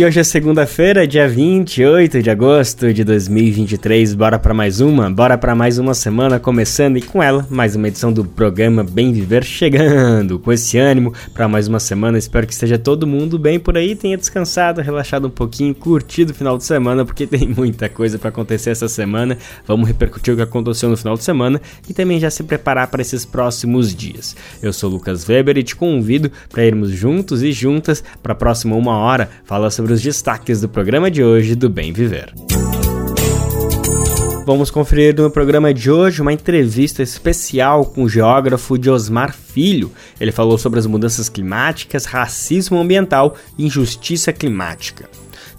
E hoje é segunda-feira, dia 28 de agosto de 2023. Bora para mais uma? Bora para mais uma semana começando e com ela mais uma edição do programa Bem Viver chegando. Com esse ânimo para mais uma semana. Espero que esteja todo mundo bem por aí, tenha descansado, relaxado um pouquinho, curtido o final de semana, porque tem muita coisa para acontecer essa semana. Vamos repercutir o que aconteceu no final de semana e também já se preparar para esses próximos dias. Eu sou Lucas Weber e te convido para irmos juntos e juntas para a próxima uma hora falar sobre sobre os destaques do programa de hoje do Bem Viver. Vamos conferir no programa de hoje uma entrevista especial com o geógrafo Diosmar Filho. Ele falou sobre as mudanças climáticas, racismo ambiental e injustiça climática.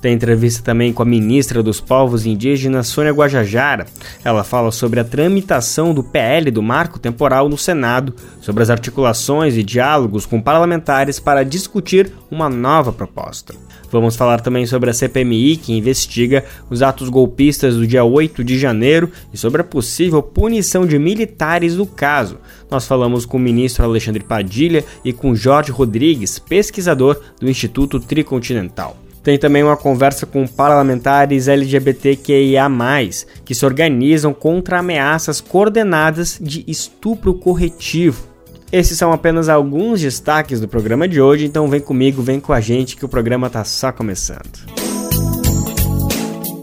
Tem entrevista também com a ministra dos Povos Indígenas, Sônia Guajajara. Ela fala sobre a tramitação do PL do Marco Temporal no Senado, sobre as articulações e diálogos com parlamentares para discutir uma nova proposta. Vamos falar também sobre a CPMI, que investiga os atos golpistas do dia 8 de janeiro e sobre a possível punição de militares no caso. Nós falamos com o ministro Alexandre Padilha e com Jorge Rodrigues, pesquisador do Instituto Tricontinental. Tem também uma conversa com parlamentares LGBTQIA, que se organizam contra ameaças coordenadas de estupro corretivo. Esses são apenas alguns destaques do programa de hoje, então vem comigo, vem com a gente que o programa está só começando.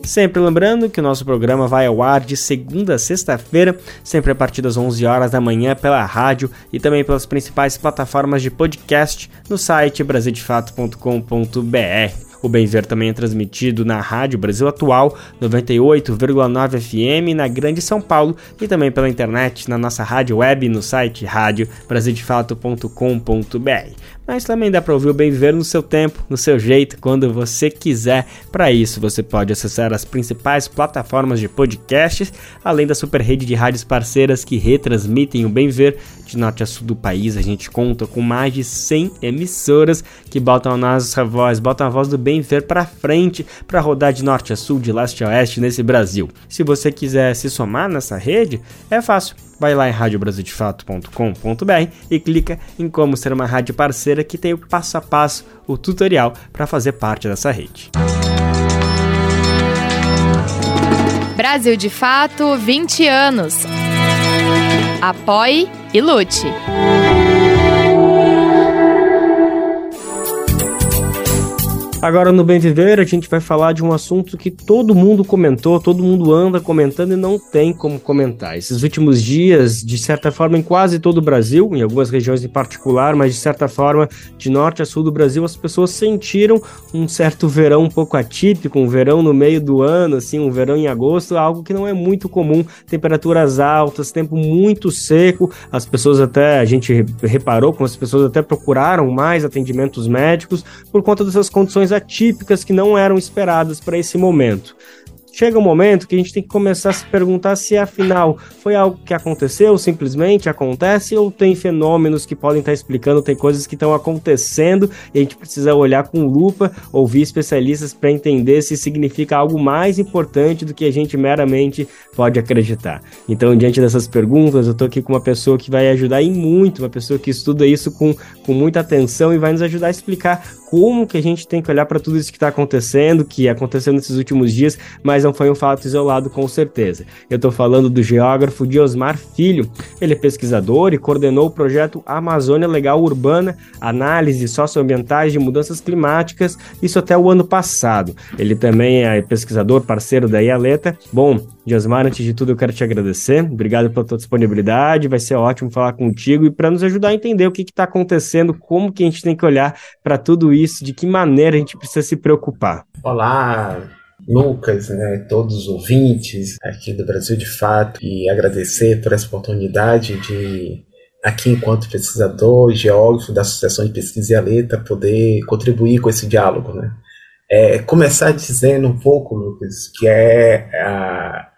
Sempre lembrando que o nosso programa vai ao ar de segunda a sexta-feira, sempre a partir das 11 horas da manhã pela rádio e também pelas principais plataformas de podcast no site brasildefato.com.br. O Bem Ver também é transmitido na Rádio Brasil Atual 98,9 FM na Grande São Paulo e também pela internet na nossa rádio web no site radiobrasildefato.com.br. Mas também dá para ouvir o Bem Viver no seu tempo, no seu jeito, quando você quiser. Para isso, você pode acessar as principais plataformas de podcasts, além da super rede de rádios parceiras que retransmitem o Bem Viver de norte a sul do país. A gente conta com mais de 100 emissoras que botam a nossa voz, botam a voz do Bem Viver para frente para rodar de norte a sul, de leste a oeste nesse Brasil. Se você quiser se somar nessa rede, é fácil vai lá em radiobrasildefato.com.br e clica em como ser uma rádio parceira que tem o passo a passo, o tutorial para fazer parte dessa rede. Brasil de Fato 20 anos. Apoie e lute. Agora no Bem Viver a gente vai falar de um assunto que todo mundo comentou, todo mundo anda comentando e não tem como comentar. Esses últimos dias, de certa forma, em quase todo o Brasil, em algumas regiões em particular, mas de certa forma, de norte a sul do Brasil, as pessoas sentiram um certo verão um pouco atípico, um verão no meio do ano, assim, um verão em agosto, algo que não é muito comum, temperaturas altas, tempo muito seco, as pessoas até, a gente reparou como as pessoas até procuraram mais atendimentos médicos por conta dessas condições atípicas que não eram esperadas para esse momento chega um momento que a gente tem que começar a se perguntar se afinal foi algo que aconteceu, simplesmente acontece, ou tem fenômenos que podem estar explicando, tem coisas que estão acontecendo e a gente precisa olhar com lupa, ouvir especialistas para entender se significa algo mais importante do que a gente meramente pode acreditar. Então, diante dessas perguntas, eu estou aqui com uma pessoa que vai ajudar em muito, uma pessoa que estuda isso com, com muita atenção e vai nos ajudar a explicar como que a gente tem que olhar para tudo isso que está acontecendo, que aconteceu nesses últimos dias, mas não foi um fato isolado com certeza. Eu estou falando do geógrafo Diosmar Filho. Ele é pesquisador e coordenou o projeto Amazônia Legal Urbana, análise socioambientais de mudanças climáticas, isso até o ano passado. Ele também é pesquisador, parceiro da IALETA. Bom, Diosmar, antes de tudo eu quero te agradecer. Obrigado pela tua disponibilidade, vai ser ótimo falar contigo e para nos ajudar a entender o que está acontecendo, como que a gente tem que olhar para tudo isso de que maneira a gente precisa se preocupar? Olá, Lucas, né, todos os ouvintes aqui do Brasil de Fato, e agradecer por essa oportunidade de, aqui enquanto pesquisador, geógrafo da Associação de Pesquisa e a Letra, poder contribuir com esse diálogo. Né? É, começar dizendo um pouco, Lucas, que é a,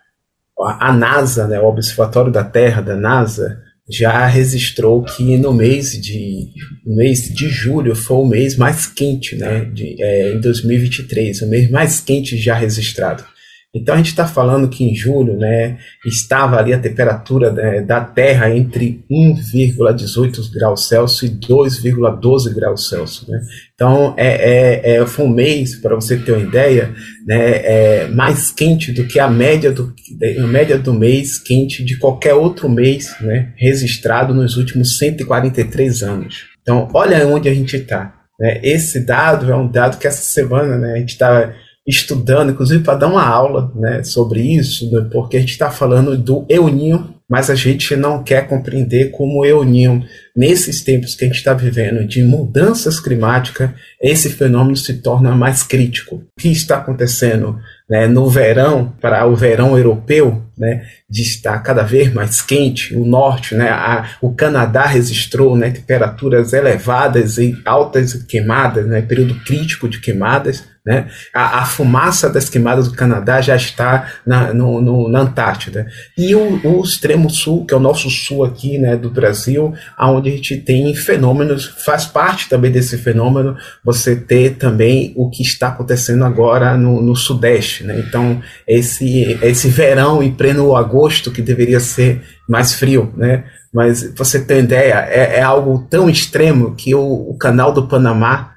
a NASA, né, o Observatório da Terra da NASA, já registrou que no mês de no mês de julho foi o mês mais quente, né, de, é, em 2023, o mês mais quente já registrado. Então a gente está falando que em julho, né, estava ali a temperatura né, da Terra entre 1,18 graus Celsius e 2,12 graus Celsius, né? Então é, é, é, foi um mês, para você ter uma ideia, né, é mais quente do que a média do, a média do mês quente de qualquer outro mês, né, registrado nos últimos 143 anos. Então olha onde a gente está. Né? Esse dado é um dado que essa semana, né, a gente está estudando, inclusive para dar uma aula né, sobre isso, né, porque a gente está falando do euninho, mas a gente não quer compreender como o euninho, nesses tempos que a gente está vivendo de mudanças climáticas, esse fenômeno se torna mais crítico. O que está acontecendo né, no verão, para o verão europeu, né, de estar cada vez mais quente, o norte, né, a, o Canadá registrou né, temperaturas elevadas e altas queimadas, né, período crítico de queimadas, né? A, a, fumaça das queimadas do Canadá já está na, no, no, na Antártida. E o, o, extremo sul, que é o nosso sul aqui né, do Brasil, onde a gente tem fenômenos, faz parte também desse fenômeno você ter também o que está acontecendo agora no, no Sudeste. Né? Então, esse, esse verão em pleno agosto, que deveria ser mais frio, né? mas você tem ideia, é, é algo tão extremo que o, o canal do Panamá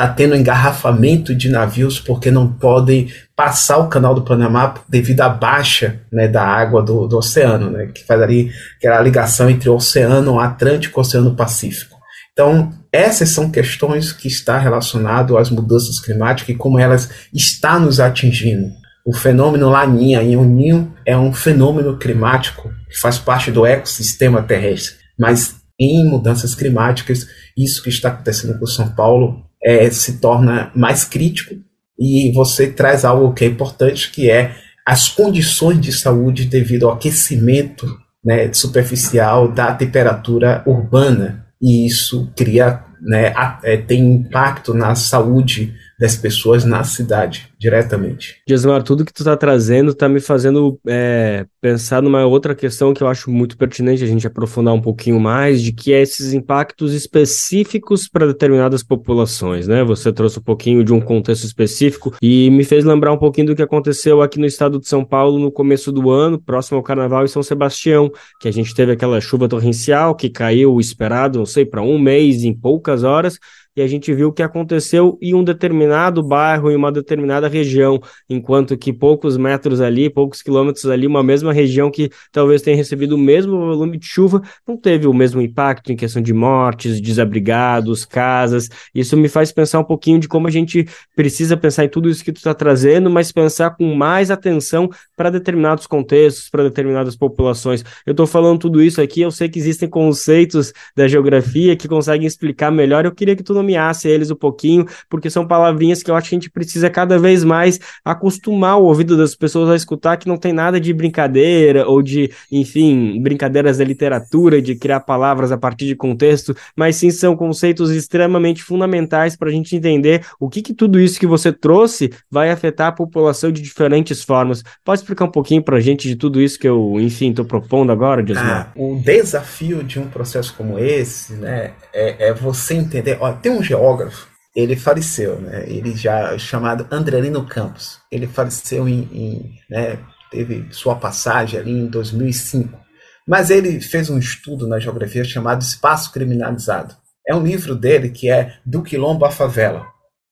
está tendo engarrafamento de navios porque não podem passar o canal do Panamá devido à baixa né, da água do, do oceano, né, que faz ali aquela ligação entre o Oceano Atlântico e o Oceano Pacífico. Então, essas são questões que estão relacionadas às mudanças climáticas e como elas estão nos atingindo. O fenômeno Laninha em Ninho é um fenômeno climático que faz parte do ecossistema terrestre, mas em mudanças climáticas, isso que está acontecendo com São Paulo é, se torna mais crítico e você traz algo que é importante, que é as condições de saúde devido ao aquecimento né, superficial da temperatura urbana. E isso cria, né, é, tem impacto na saúde das pessoas na cidade, diretamente. Gismar, tudo que tu está trazendo está me fazendo é, pensar numa outra questão que eu acho muito pertinente a gente aprofundar um pouquinho mais, de que é esses impactos específicos para determinadas populações, né? Você trouxe um pouquinho de um contexto específico e me fez lembrar um pouquinho do que aconteceu aqui no estado de São Paulo no começo do ano, próximo ao Carnaval em São Sebastião, que a gente teve aquela chuva torrencial que caiu esperado, não sei, para um mês em poucas horas, a gente viu o que aconteceu em um determinado bairro, em uma determinada região, enquanto que poucos metros ali, poucos quilômetros ali, uma mesma região que talvez tenha recebido o mesmo volume de chuva, não teve o mesmo impacto em questão de mortes, desabrigados, casas. Isso me faz pensar um pouquinho de como a gente precisa pensar em tudo isso que tu está trazendo, mas pensar com mais atenção para determinados contextos, para determinadas populações. Eu estou falando tudo isso aqui, eu sei que existem conceitos da geografia que conseguem explicar melhor. Eu queria que tu nomeasse eles um pouquinho, porque são palavrinhas que eu acho que a gente precisa cada vez mais acostumar o ouvido das pessoas a escutar, que não tem nada de brincadeira ou de, enfim, brincadeiras da literatura, de criar palavras a partir de contexto, mas sim são conceitos extremamente fundamentais para a gente entender o que, que tudo isso que você trouxe vai afetar a população de diferentes formas. Pode explicar um pouquinho para a gente de tudo isso que eu, enfim, estou propondo agora, Diosmar? Ah, o desafio de um processo como esse, né, é, é você entender. Ó, tem tem um geógrafo, ele faleceu, né? Ele já chamado Andrelino Campos. Ele faleceu em, em né, teve sua passagem ali em 2005. Mas ele fez um estudo na geografia chamado Espaço Criminalizado. É um livro dele que é Do Quilombo à Favela.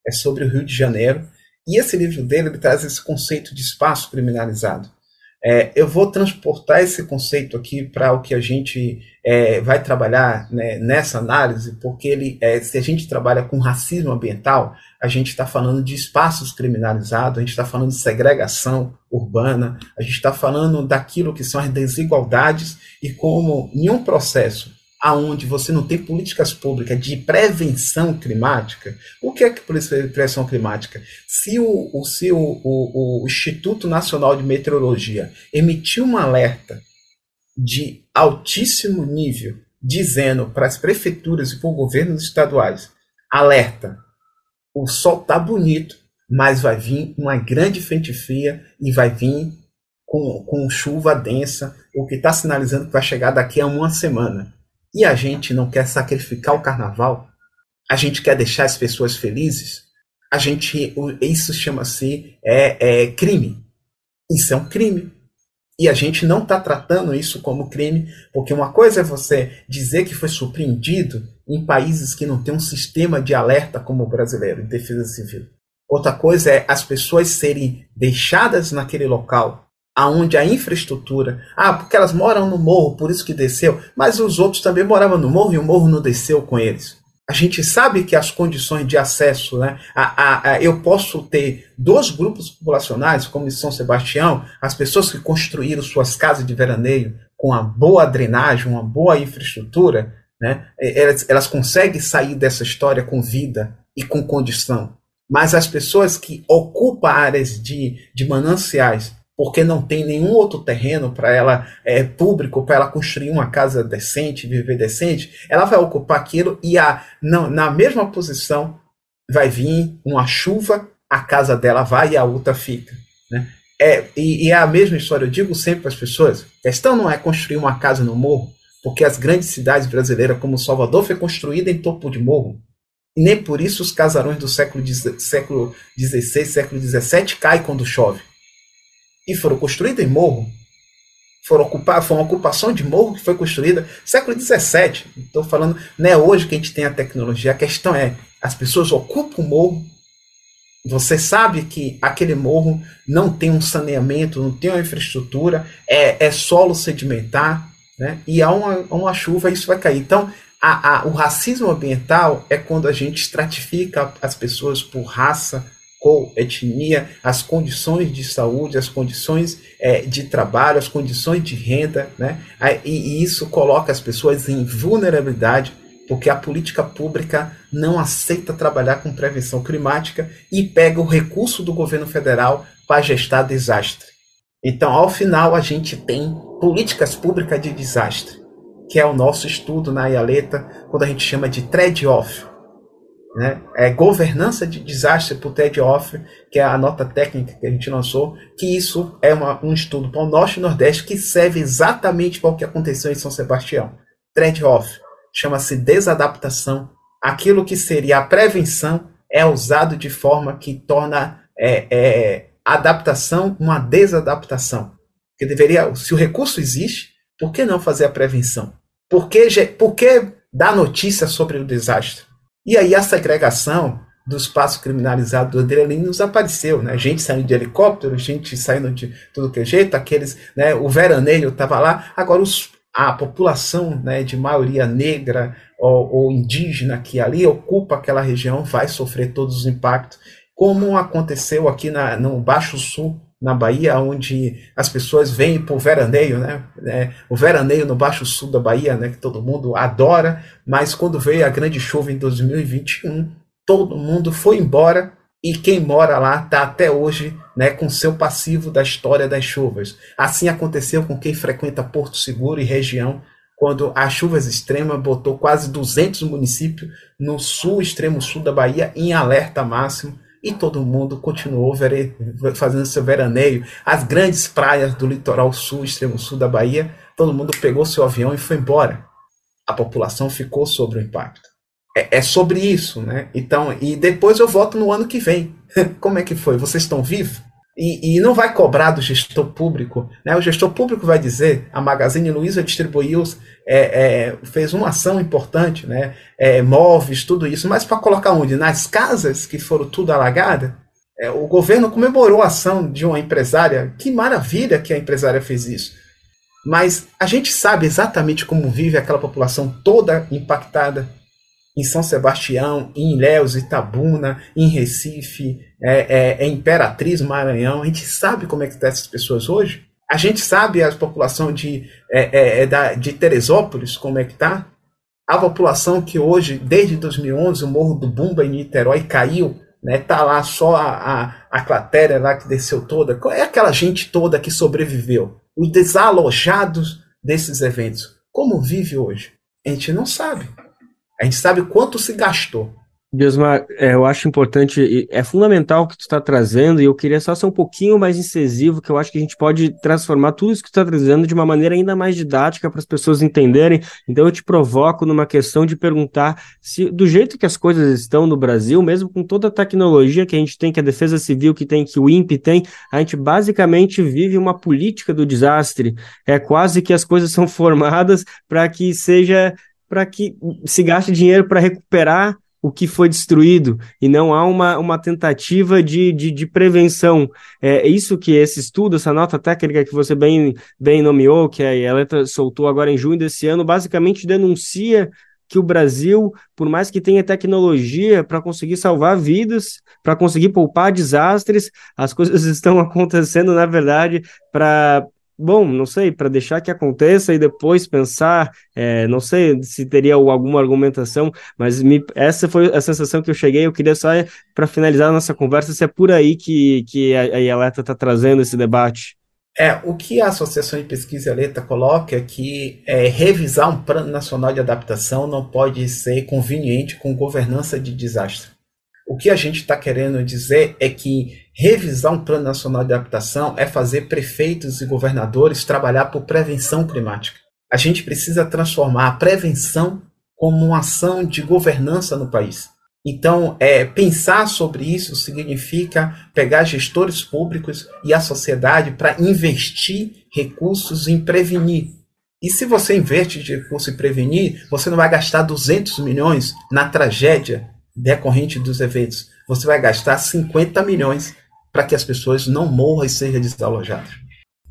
É sobre o Rio de Janeiro. E esse livro dele ele traz esse conceito de espaço criminalizado. É, eu vou transportar esse conceito aqui para o que a gente é, vai trabalhar né, nessa análise, porque ele, é, se a gente trabalha com racismo ambiental, a gente está falando de espaços criminalizados, a gente está falando de segregação urbana, a gente está falando daquilo que são as desigualdades e como em um processo aonde você não tem políticas públicas de prevenção climática, o que é que prevenção climática? Se o, o, se o, o, o Instituto Nacional de Meteorologia emitiu um alerta de altíssimo nível, dizendo para as prefeituras e para os governos estaduais, alerta, o sol tá bonito, mas vai vir uma grande frente fria e vai vir com, com chuva densa, o que está sinalizando que vai chegar daqui a uma semana. E a gente não quer sacrificar o carnaval? A gente quer deixar as pessoas felizes? A gente, isso chama-se é, é, crime. Isso é um crime. E a gente não está tratando isso como crime, porque uma coisa é você dizer que foi surpreendido em países que não tem um sistema de alerta como o brasileiro, de defesa civil. Outra coisa é as pessoas serem deixadas naquele local aonde a infraestrutura, ah, porque elas moram no morro, por isso que desceu, mas os outros também moravam no morro e o morro não desceu com eles. A gente sabe que as condições de acesso, né? A, a, a, eu posso ter dois grupos populacionais, como em São Sebastião, as pessoas que construíram suas casas de veraneio com uma boa drenagem, uma boa infraestrutura, né? Elas, elas conseguem sair dessa história com vida e com condição. Mas as pessoas que ocupam áreas de, de mananciais porque não tem nenhum outro terreno para ela é, público para ela construir uma casa decente, viver decente, ela vai ocupar aquilo e a, não, na mesma posição vai vir uma chuva, a casa dela vai e a outra fica. Né? É, e, e é a mesma história, eu digo sempre para as pessoas: a questão não é construir uma casa no morro, porque as grandes cidades brasileiras, como Salvador, foi construída em topo de morro. E nem por isso os casarões do século XVI, século XVII caem quando chove e foram construídas em morro. Foram ocupar, foi uma ocupação de morro que foi construída século XVII. Estou falando, não é hoje que a gente tem a tecnologia. A questão é, as pessoas ocupam o morro. Você sabe que aquele morro não tem um saneamento, não tem uma infraestrutura, é, é solo sedimentar, né? E há uma, uma chuva, isso vai cair. Então, a, a, o racismo ambiental é quando a gente estratifica as pessoas por raça, cor, etnia, as condições de saúde, as condições é, de trabalho, as condições de renda, né? E, e isso coloca as pessoas em vulnerabilidade porque a política pública não aceita trabalhar com prevenção climática e pega o recurso do governo federal para gestar desastre. Então, ao final, a gente tem políticas públicas de desastre, que é o nosso estudo na IALETA, quando a gente chama de trade-off né? É governança de desastre por Ted Off, que é a nota técnica que a gente lançou, que isso é uma, um estudo para o Norte e Nordeste que serve exatamente para o que aconteceu em São Sebastião. Trade-off chama-se desadaptação. Aquilo que seria a prevenção é usado de forma que torna é, é, adaptação uma desadaptação. Que deveria, se o recurso existe, por que não fazer a prevenção? Por que, por que dar notícia sobre o desastre? E aí a segregação do espaço criminalizado do Adrenalina nos apareceu, né? Gente saindo de helicóptero, gente saindo de tudo que é jeito, aqueles, né? O veraneio estava lá. Agora os, a população, né? De maioria negra ou, ou indígena que ali ocupa aquela região vai sofrer todos os impactos, como aconteceu aqui na, no Baixo Sul na Bahia, onde as pessoas vêm para o veraneio, né? É, o veraneio no Baixo Sul da Bahia, né? Que todo mundo adora, mas quando veio a grande chuva em 2021, todo mundo foi embora e quem mora lá está até hoje né, com seu passivo da história das chuvas. Assim aconteceu com quem frequenta Porto Seguro e região, quando as chuvas extremas botou quase 200 municípios no sul, extremo sul da Bahia, em alerta máximo e todo mundo continuou fazendo seu veraneio. As grandes praias do litoral sul, extremo sul da Bahia, todo mundo pegou seu avião e foi embora. A população ficou sobre o impacto. É, é sobre isso, né? Então, e depois eu volto no ano que vem. Como é que foi? Vocês estão vivos? E, e, não vai cobrar do gestor público. Né? O gestor público vai dizer, a Magazine Luiza distribuiu, é, é, fez uma ação importante, né? É, móveis, tudo isso, mas para colocar onde? Nas casas que foram tudo alagadas? É, o governo comemorou a ação de uma empresária. Que maravilha que a empresária fez isso. Mas a gente sabe exatamente como vive aquela população toda impactada em São Sebastião, em Ilhéus, Itabuna, em Recife, é, é, é Imperatriz, Maranhão. A gente sabe como é que estão tá essas pessoas hoje. A gente sabe a população de, é, é, é da, de Teresópolis, como é que está. A população que hoje, desde 2011, o Morro do Bumba em Niterói caiu, né? Tá lá só a, a, a clatéria lá que desceu toda. É aquela gente toda que sobreviveu? Os desalojados desses eventos. Como vive hoje? A gente não sabe. A gente sabe quanto se gastou. Diosmar, é, eu acho importante, é fundamental o que tu está trazendo, e eu queria só ser um pouquinho mais incisivo, que eu acho que a gente pode transformar tudo isso que tu está trazendo de uma maneira ainda mais didática para as pessoas entenderem. Então eu te provoco numa questão de perguntar se, do jeito que as coisas estão no Brasil, mesmo com toda a tecnologia que a gente tem, que a Defesa Civil que tem, que o INPE tem, a gente basicamente vive uma política do desastre. É quase que as coisas são formadas para que seja para que se gaste dinheiro para recuperar o que foi destruído e não há uma, uma tentativa de, de, de, prevenção. É isso que esse estudo, essa nota técnica que você bem, bem nomeou, que a Eleta soltou agora em junho desse ano, basicamente denuncia que o Brasil, por mais que tenha tecnologia para conseguir salvar vidas, para conseguir poupar desastres, as coisas estão acontecendo, na verdade, para bom, não sei, para deixar que aconteça e depois pensar, é, não sei se teria alguma argumentação, mas me, essa foi a sensação que eu cheguei. Eu queria só, para finalizar a nossa conversa, se é por aí que, que a, a Ialeta está trazendo esse debate. É, o que a Associação de Pesquisa Ialeta coloca é que é, revisar um plano nacional de adaptação não pode ser conveniente com governança de desastre. O que a gente está querendo dizer é que revisar um plano nacional de adaptação é fazer prefeitos e governadores trabalhar por prevenção climática. A gente precisa transformar a prevenção como uma ação de governança no país. Então, é, pensar sobre isso significa pegar gestores públicos e a sociedade para investir recursos em prevenir. E se você investe de recurso em prevenir, você não vai gastar 200 milhões na tragédia decorrente dos eventos. Você vai gastar 50 milhões para que as pessoas não morram e sejam desalojadas.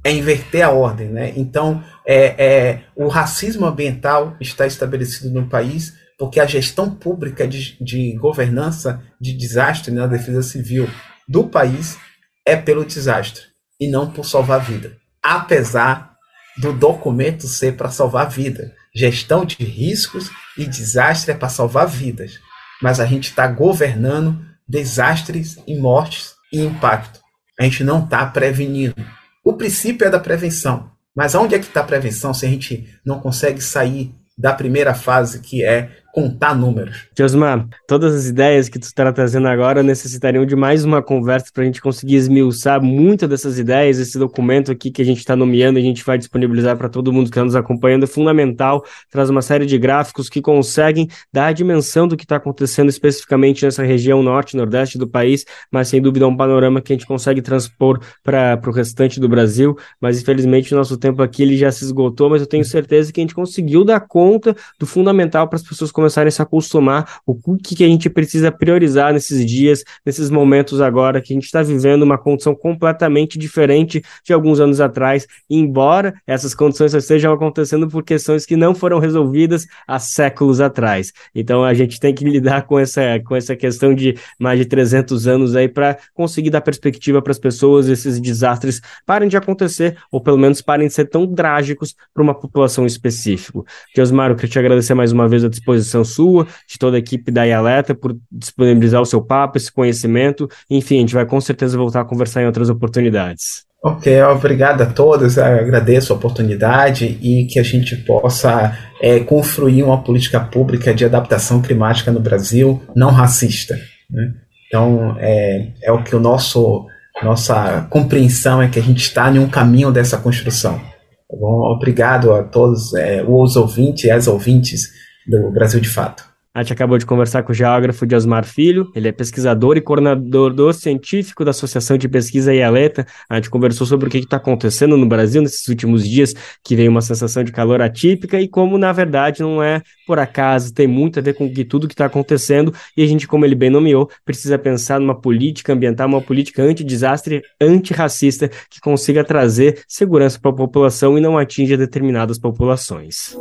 É inverter a ordem, né? Então, é, é, o racismo ambiental está estabelecido no país porque a gestão pública de, de governança de desastre na né, defesa civil do país é pelo desastre e não por salvar vida. Apesar do documento ser para salvar vida. Gestão de riscos e desastre é para salvar vidas mas a gente está governando desastres e mortes e impacto. A gente não está prevenindo. O princípio é da prevenção. Mas onde é que está a prevenção se a gente não consegue sair da primeira fase, que é contar números. Josmar, todas as ideias que tu está trazendo agora necessitariam de mais uma conversa para a gente conseguir esmiuçar muitas dessas ideias. Esse documento aqui que a gente está nomeando, a gente vai disponibilizar para todo mundo que está nos acompanhando, é fundamental. Traz uma série de gráficos que conseguem dar a dimensão do que está acontecendo especificamente nessa região norte e nordeste do país, mas sem dúvida é um panorama que a gente consegue transpor para o restante do Brasil. Mas infelizmente o nosso tempo aqui ele já se esgotou, mas eu tenho certeza que a gente conseguiu dar conta do fundamental para as pessoas começarem a se acostumar o que, que a gente precisa priorizar nesses dias, nesses momentos agora, que a gente está vivendo uma condição completamente diferente de alguns anos atrás, embora essas condições estejam acontecendo por questões que não foram resolvidas há séculos atrás. Então a gente tem que lidar com essa, com essa questão de mais de 300 anos aí para conseguir dar perspectiva para as pessoas, esses desastres parem de acontecer, ou pelo menos parem de ser tão trágicos para uma população específica. Osmar, eu queria te agradecer mais uma vez a disposição sua, de toda a equipe da IALETA, por disponibilizar o seu papo, esse conhecimento. Enfim, a gente vai com certeza voltar a conversar em outras oportunidades. Ok, obrigado a todos, agradeço a oportunidade e que a gente possa é, construir uma política pública de adaptação climática no Brasil não racista. Né? Então, é, é o que o nosso nossa compreensão é que a gente está em um caminho dessa construção. Tá bom? Obrigado a todos é, os ouvintes e as ouvintes do Brasil de Fato. A gente acabou de conversar com o geógrafo Diosmar Filho, ele é pesquisador e coordenador científico da Associação de Pesquisa IALETA. A gente conversou sobre o que está acontecendo no Brasil nesses últimos dias, que veio uma sensação de calor atípica e como, na verdade, não é por acaso, tem muito a ver com que tudo que está acontecendo e a gente, como ele bem nomeou, precisa pensar numa política ambiental, uma política anti-desastre, antirracista, que consiga trazer segurança para a população e não atinja determinadas populações.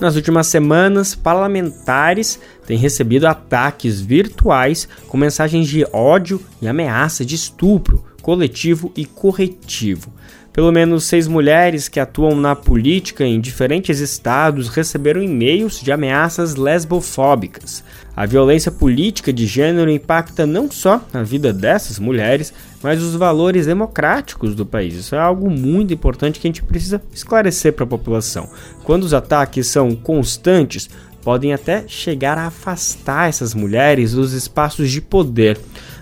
Nas últimas semanas, parlamentares têm recebido ataques virtuais com mensagens de ódio e ameaça de estupro coletivo e corretivo. Pelo menos seis mulheres que atuam na política em diferentes estados receberam e-mails de ameaças lesbofóbicas. A violência política de gênero impacta não só a vida dessas mulheres, mas os valores democráticos do país. Isso é algo muito importante que a gente precisa esclarecer para a população. Quando os ataques são constantes, podem até chegar a afastar essas mulheres dos espaços de poder.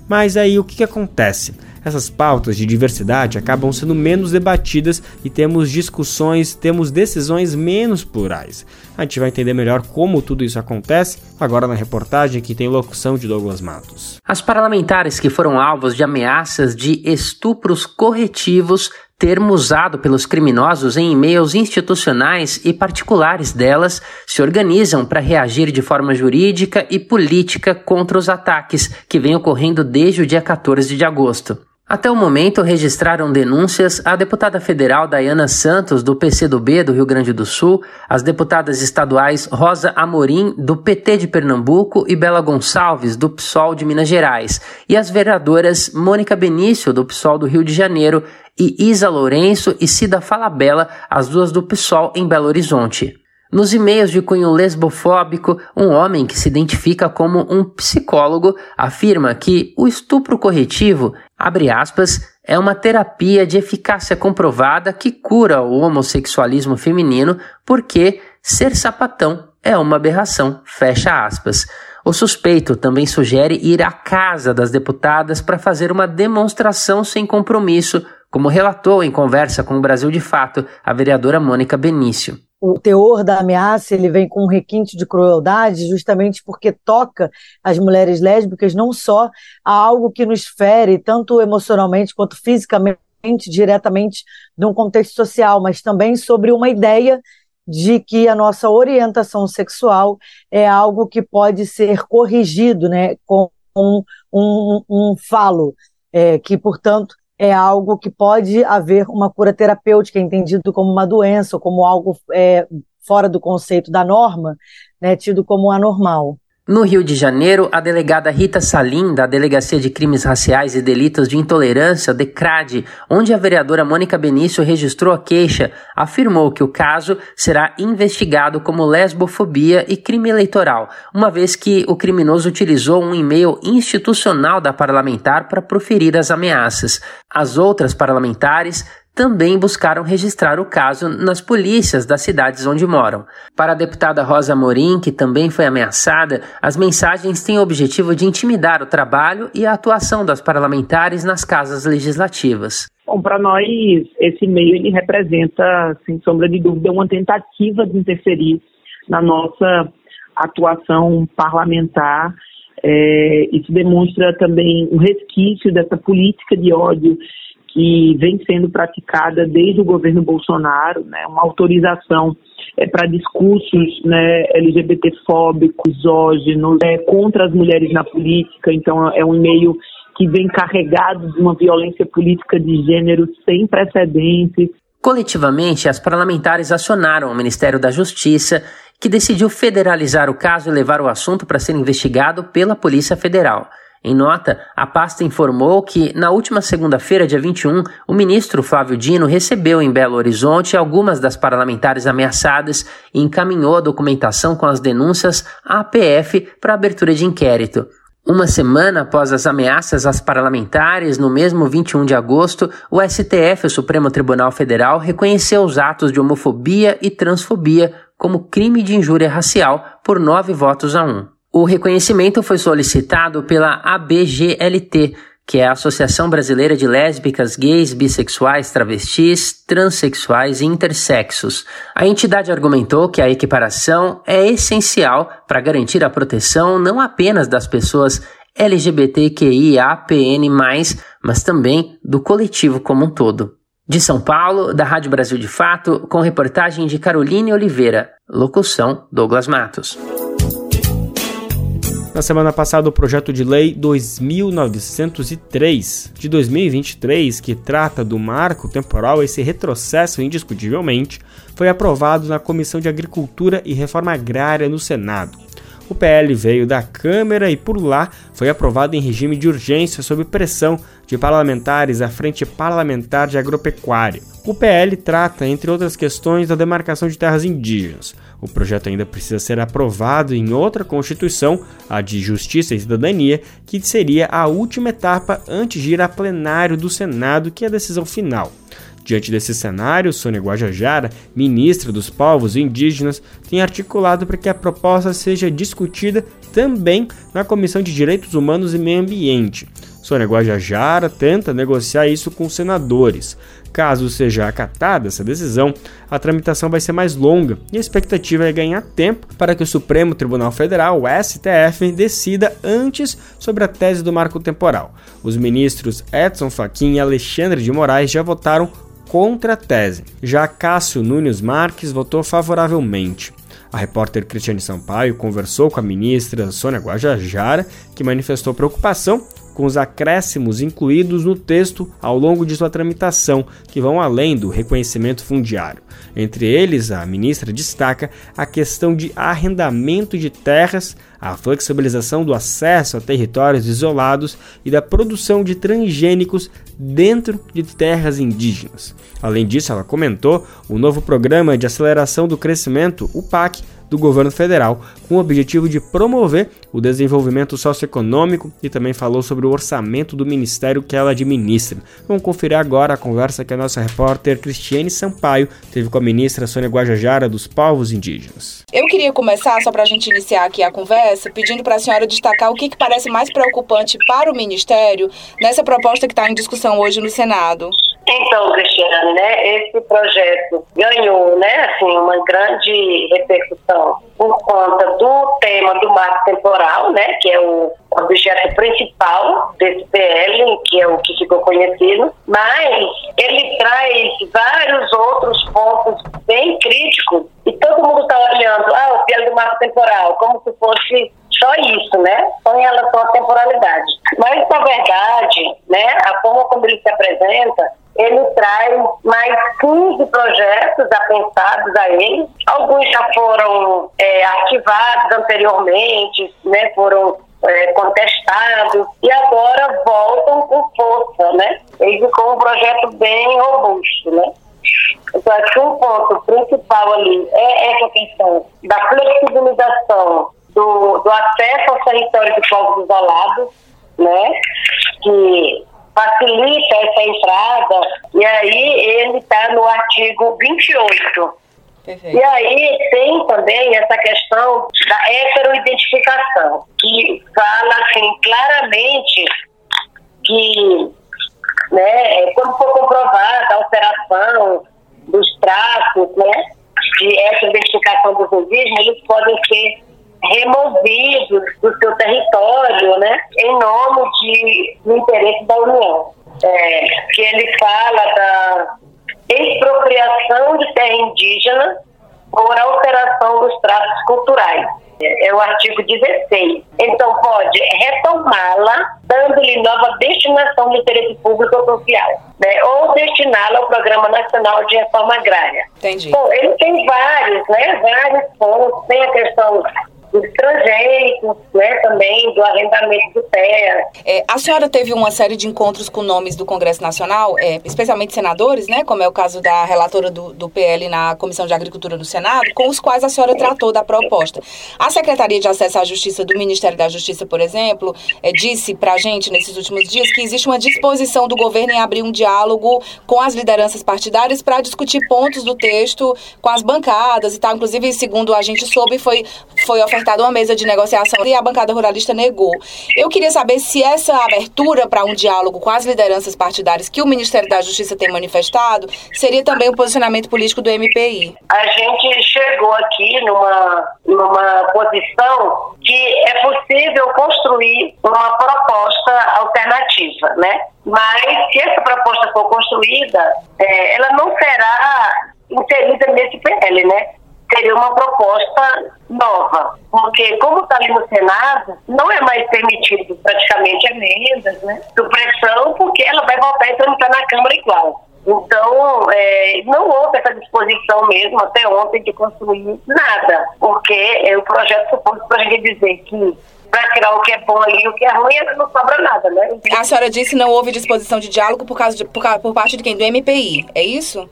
Mas aí o que, que acontece? essas pautas de diversidade acabam sendo menos debatidas e temos discussões, temos decisões menos plurais. A gente vai entender melhor como tudo isso acontece agora na reportagem que tem locução de Douglas Matos. As parlamentares que foram alvos de ameaças de estupros corretivos termo usado pelos criminosos em e-mails institucionais e particulares delas, se organizam para reagir de forma jurídica e política contra os ataques que vêm ocorrendo desde o dia 14 de agosto. Até o momento, registraram denúncias a deputada federal Dayana Santos, do PCdoB do Rio Grande do Sul, as deputadas estaduais Rosa Amorim, do PT de Pernambuco, e Bela Gonçalves, do PSOL de Minas Gerais, e as vereadoras Mônica Benício, do PSOL do Rio de Janeiro, e Isa Lourenço e Cida Falabella, as duas do PSOL em Belo Horizonte. Nos e-mails de cunho lesbofóbico, um homem que se identifica como um psicólogo afirma que o estupro corretivo, abre aspas, é uma terapia de eficácia comprovada que cura o homossexualismo feminino porque ser sapatão é uma aberração, fecha aspas. O suspeito também sugere ir à casa das deputadas para fazer uma demonstração sem compromisso, como relatou em conversa com o Brasil de Fato a vereadora Mônica Benício o teor da ameaça ele vem com um requinte de crueldade justamente porque toca as mulheres lésbicas não só a algo que nos fere tanto emocionalmente quanto fisicamente diretamente num contexto social, mas também sobre uma ideia de que a nossa orientação sexual é algo que pode ser corrigido, né, com um, um, falo, é, que portanto é algo que pode haver uma cura terapêutica, entendido como uma doença, ou como algo é, fora do conceito da norma, né, tido como anormal. No Rio de Janeiro, a delegada Rita Salim, da Delegacia de Crimes Raciais e Delitos de Intolerância, DECRAD, onde a vereadora Mônica Benício registrou a queixa, afirmou que o caso será investigado como lesbofobia e crime eleitoral, uma vez que o criminoso utilizou um e-mail institucional da parlamentar para proferir as ameaças. As outras parlamentares também buscaram registrar o caso nas polícias das cidades onde moram. Para a deputada Rosa Morim, que também foi ameaçada, as mensagens têm o objetivo de intimidar o trabalho e a atuação das parlamentares nas casas legislativas. Bom, para nós, esse meio ele representa, sem sombra de dúvida, uma tentativa de interferir na nossa atuação parlamentar. É, isso demonstra também um resquício dessa política de ódio que vem sendo praticada desde o governo Bolsonaro, né, uma autorização é, para discursos né, LGBTfóbicos, misóginos, é, contra as mulheres na política. Então, é um e-mail que vem carregado de uma violência política de gênero sem precedentes. Coletivamente, as parlamentares acionaram o Ministério da Justiça, que decidiu federalizar o caso e levar o assunto para ser investigado pela Polícia Federal. Em nota, a pasta informou que, na última segunda-feira, dia 21, o ministro Flávio Dino recebeu em Belo Horizonte algumas das parlamentares ameaçadas e encaminhou a documentação com as denúncias à APF para abertura de inquérito. Uma semana após as ameaças às parlamentares, no mesmo 21 de agosto, o STF, o Supremo Tribunal Federal, reconheceu os atos de homofobia e transfobia como crime de injúria racial por nove votos a um. O reconhecimento foi solicitado pela ABGLT, que é a Associação Brasileira de Lésbicas, Gays, Bissexuais, Travestis, Transsexuais e Intersexos. A entidade argumentou que a equiparação é essencial para garantir a proteção não apenas das pessoas LGBTQIAPN+, mas também do coletivo como um todo. De São Paulo, da Rádio Brasil de Fato, com reportagem de Caroline Oliveira. Locução Douglas Matos. Na semana passada, o projeto de lei 2903 de 2023, que trata do marco temporal, esse retrocesso indiscutivelmente, foi aprovado na Comissão de Agricultura e Reforma Agrária no Senado. O PL veio da Câmara e por lá foi aprovado em regime de urgência sob pressão de parlamentares à Frente Parlamentar de Agropecuária. O PL trata, entre outras questões, da demarcação de terras indígenas. O projeto ainda precisa ser aprovado em outra Constituição, a de Justiça e Cidadania, que seria a última etapa antes de ir a plenário do Senado, que é a decisão final. Diante desse cenário, Sônia Guajajara, ministra dos Povos Indígenas, tem articulado para que a proposta seja discutida também na Comissão de Direitos Humanos e Meio Ambiente. Sônia Guajajara tenta negociar isso com os senadores. Caso seja acatada essa decisão, a tramitação vai ser mais longa e a expectativa é ganhar tempo para que o Supremo Tribunal Federal, o STF, decida antes sobre a tese do marco temporal. Os ministros Edson Fachin e Alexandre de Moraes já votaram contra a tese. Já Cássio Nunes Marques votou favoravelmente. A repórter Cristiane Sampaio conversou com a ministra Sônia Guajajara, que manifestou preocupação com os acréscimos incluídos no texto ao longo de sua tramitação, que vão além do reconhecimento fundiário. Entre eles, a ministra destaca a questão de arrendamento de terras, a flexibilização do acesso a territórios isolados e da produção de transgênicos dentro de terras indígenas. Além disso, ela comentou o novo programa de aceleração do crescimento, o PAC, do governo federal, com o objetivo de promover o desenvolvimento socioeconômico e também falou sobre o orçamento do ministério que ela administra. Vamos conferir agora a conversa que a nossa repórter Cristiane Sampaio teve com a ministra Sônia Guajajara dos Povos Indígenas. Eu queria começar, só para a gente iniciar aqui a conversa, pedindo para a senhora destacar o que, que parece mais preocupante para o Ministério nessa proposta que está em discussão hoje no Senado. Então, Cristiane, né, esse projeto ganhou, né, assim, uma grande repercussão por conta do tema do marco temporal, né, que é o objeto principal desse PL, que é o que ficou conhecido, mas ele traz vários outros pontos bem críticos e todo mundo está olhando, ah, o PL do marco temporal, como se fosse só isso, né? Só em relação à temporalidade. Mas, na verdade, né, a forma como ele se apresenta ele traz mais 15 apensados a ele. Alguns já foram é, ativados anteriormente, né, foram é, contestados e agora voltam com força, né? Ele ficou um projeto bem robusto, né? Então, acho que um ponto principal ali é essa questão da flexibilização do, do acesso ao território de povos isolados, né? Que facilita essa entrada, e aí ele está no artigo 28. Perfeito. E aí tem também essa questão da heteroidentificação, que fala assim claramente que né, quando for comprovada a alteração dos traços né, de heteroidentificação dos indígenas, eles podem ser removidos do seu território, né, em nome de, do interesse da União. É, que ele fala da expropriação de terra indígena por alteração dos traços culturais. É, é o artigo 16. Então, pode retomá-la, dando-lhe nova destinação de interesse público ou social, né? ou destiná-la ao Programa Nacional de Reforma Agrária. Entendi. Bom, ele tem vários, né? Vários pontos. Tem a questão dos transgênicos, né, também do arrendamento de terra. É, a senhora teve uma série de encontros com nomes do Congresso Nacional, é, especialmente senadores, né, como é o caso da relatora do, do PL na Comissão de Agricultura do Senado, com os quais a senhora tratou da proposta. A Secretaria de Acesso à Justiça do Ministério da Justiça, por exemplo, é, disse para a gente nesses últimos dias que existe uma disposição do governo em abrir um diálogo com as lideranças partidárias para discutir pontos do texto com as bancadas e tal. Inclusive, segundo a gente soube, foi, foi ofertado ofertado uma mesa de negociação e a bancada ruralista negou. Eu queria saber se essa abertura para um diálogo com as lideranças partidárias que o Ministério da Justiça tem manifestado seria também o posicionamento político do MPI. A gente chegou aqui numa, numa posição que é possível construir uma proposta alternativa, né? Mas se essa proposta for construída, é, ela não será inserida nesse PL, né? Seria uma proposta nova, porque como está ali no Senado, não é mais permitido praticamente emendas, né, supressão, porque ela vai voltar e tramitar na Câmara igual. Então, é, não houve essa disposição mesmo até ontem de construir nada, porque é, o projeto supõe para a gente dizer que para tirar o que é bom e o que é ruim, não sobra nada, né? A senhora disse que não houve disposição de diálogo por, causa de, por, por parte de quem? Do MPI, é isso?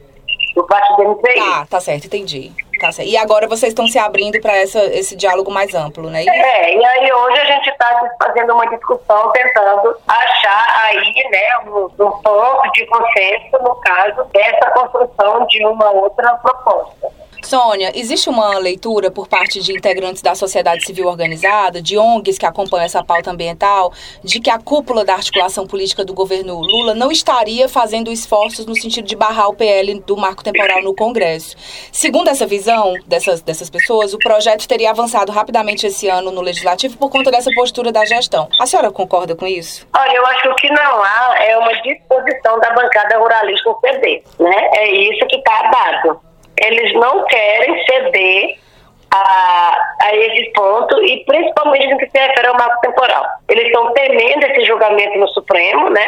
Por parte do MPI. Tá, tá certo, entendi. Certo. E agora vocês estão se abrindo para esse diálogo mais amplo, né? É, e aí hoje a gente está fazendo uma discussão tentando achar aí, né, um, um ponto de consenso, no caso, dessa construção de uma outra proposta. Sônia, existe uma leitura por parte de integrantes da sociedade civil organizada, de ONGs que acompanham essa pauta ambiental, de que a cúpula da articulação política do governo Lula não estaria fazendo esforços no sentido de barrar o PL do marco temporal no Congresso. Segundo essa visão dessas, dessas pessoas, o projeto teria avançado rapidamente esse ano no Legislativo por conta dessa postura da gestão. A senhora concorda com isso? Olha, eu acho que o que não há é uma disposição da bancada ruralista no CD, né? É eles não querem ceder a, a esse ponto e principalmente no que se refere ao marco temporal. Eles estão temendo esse julgamento no Supremo, né?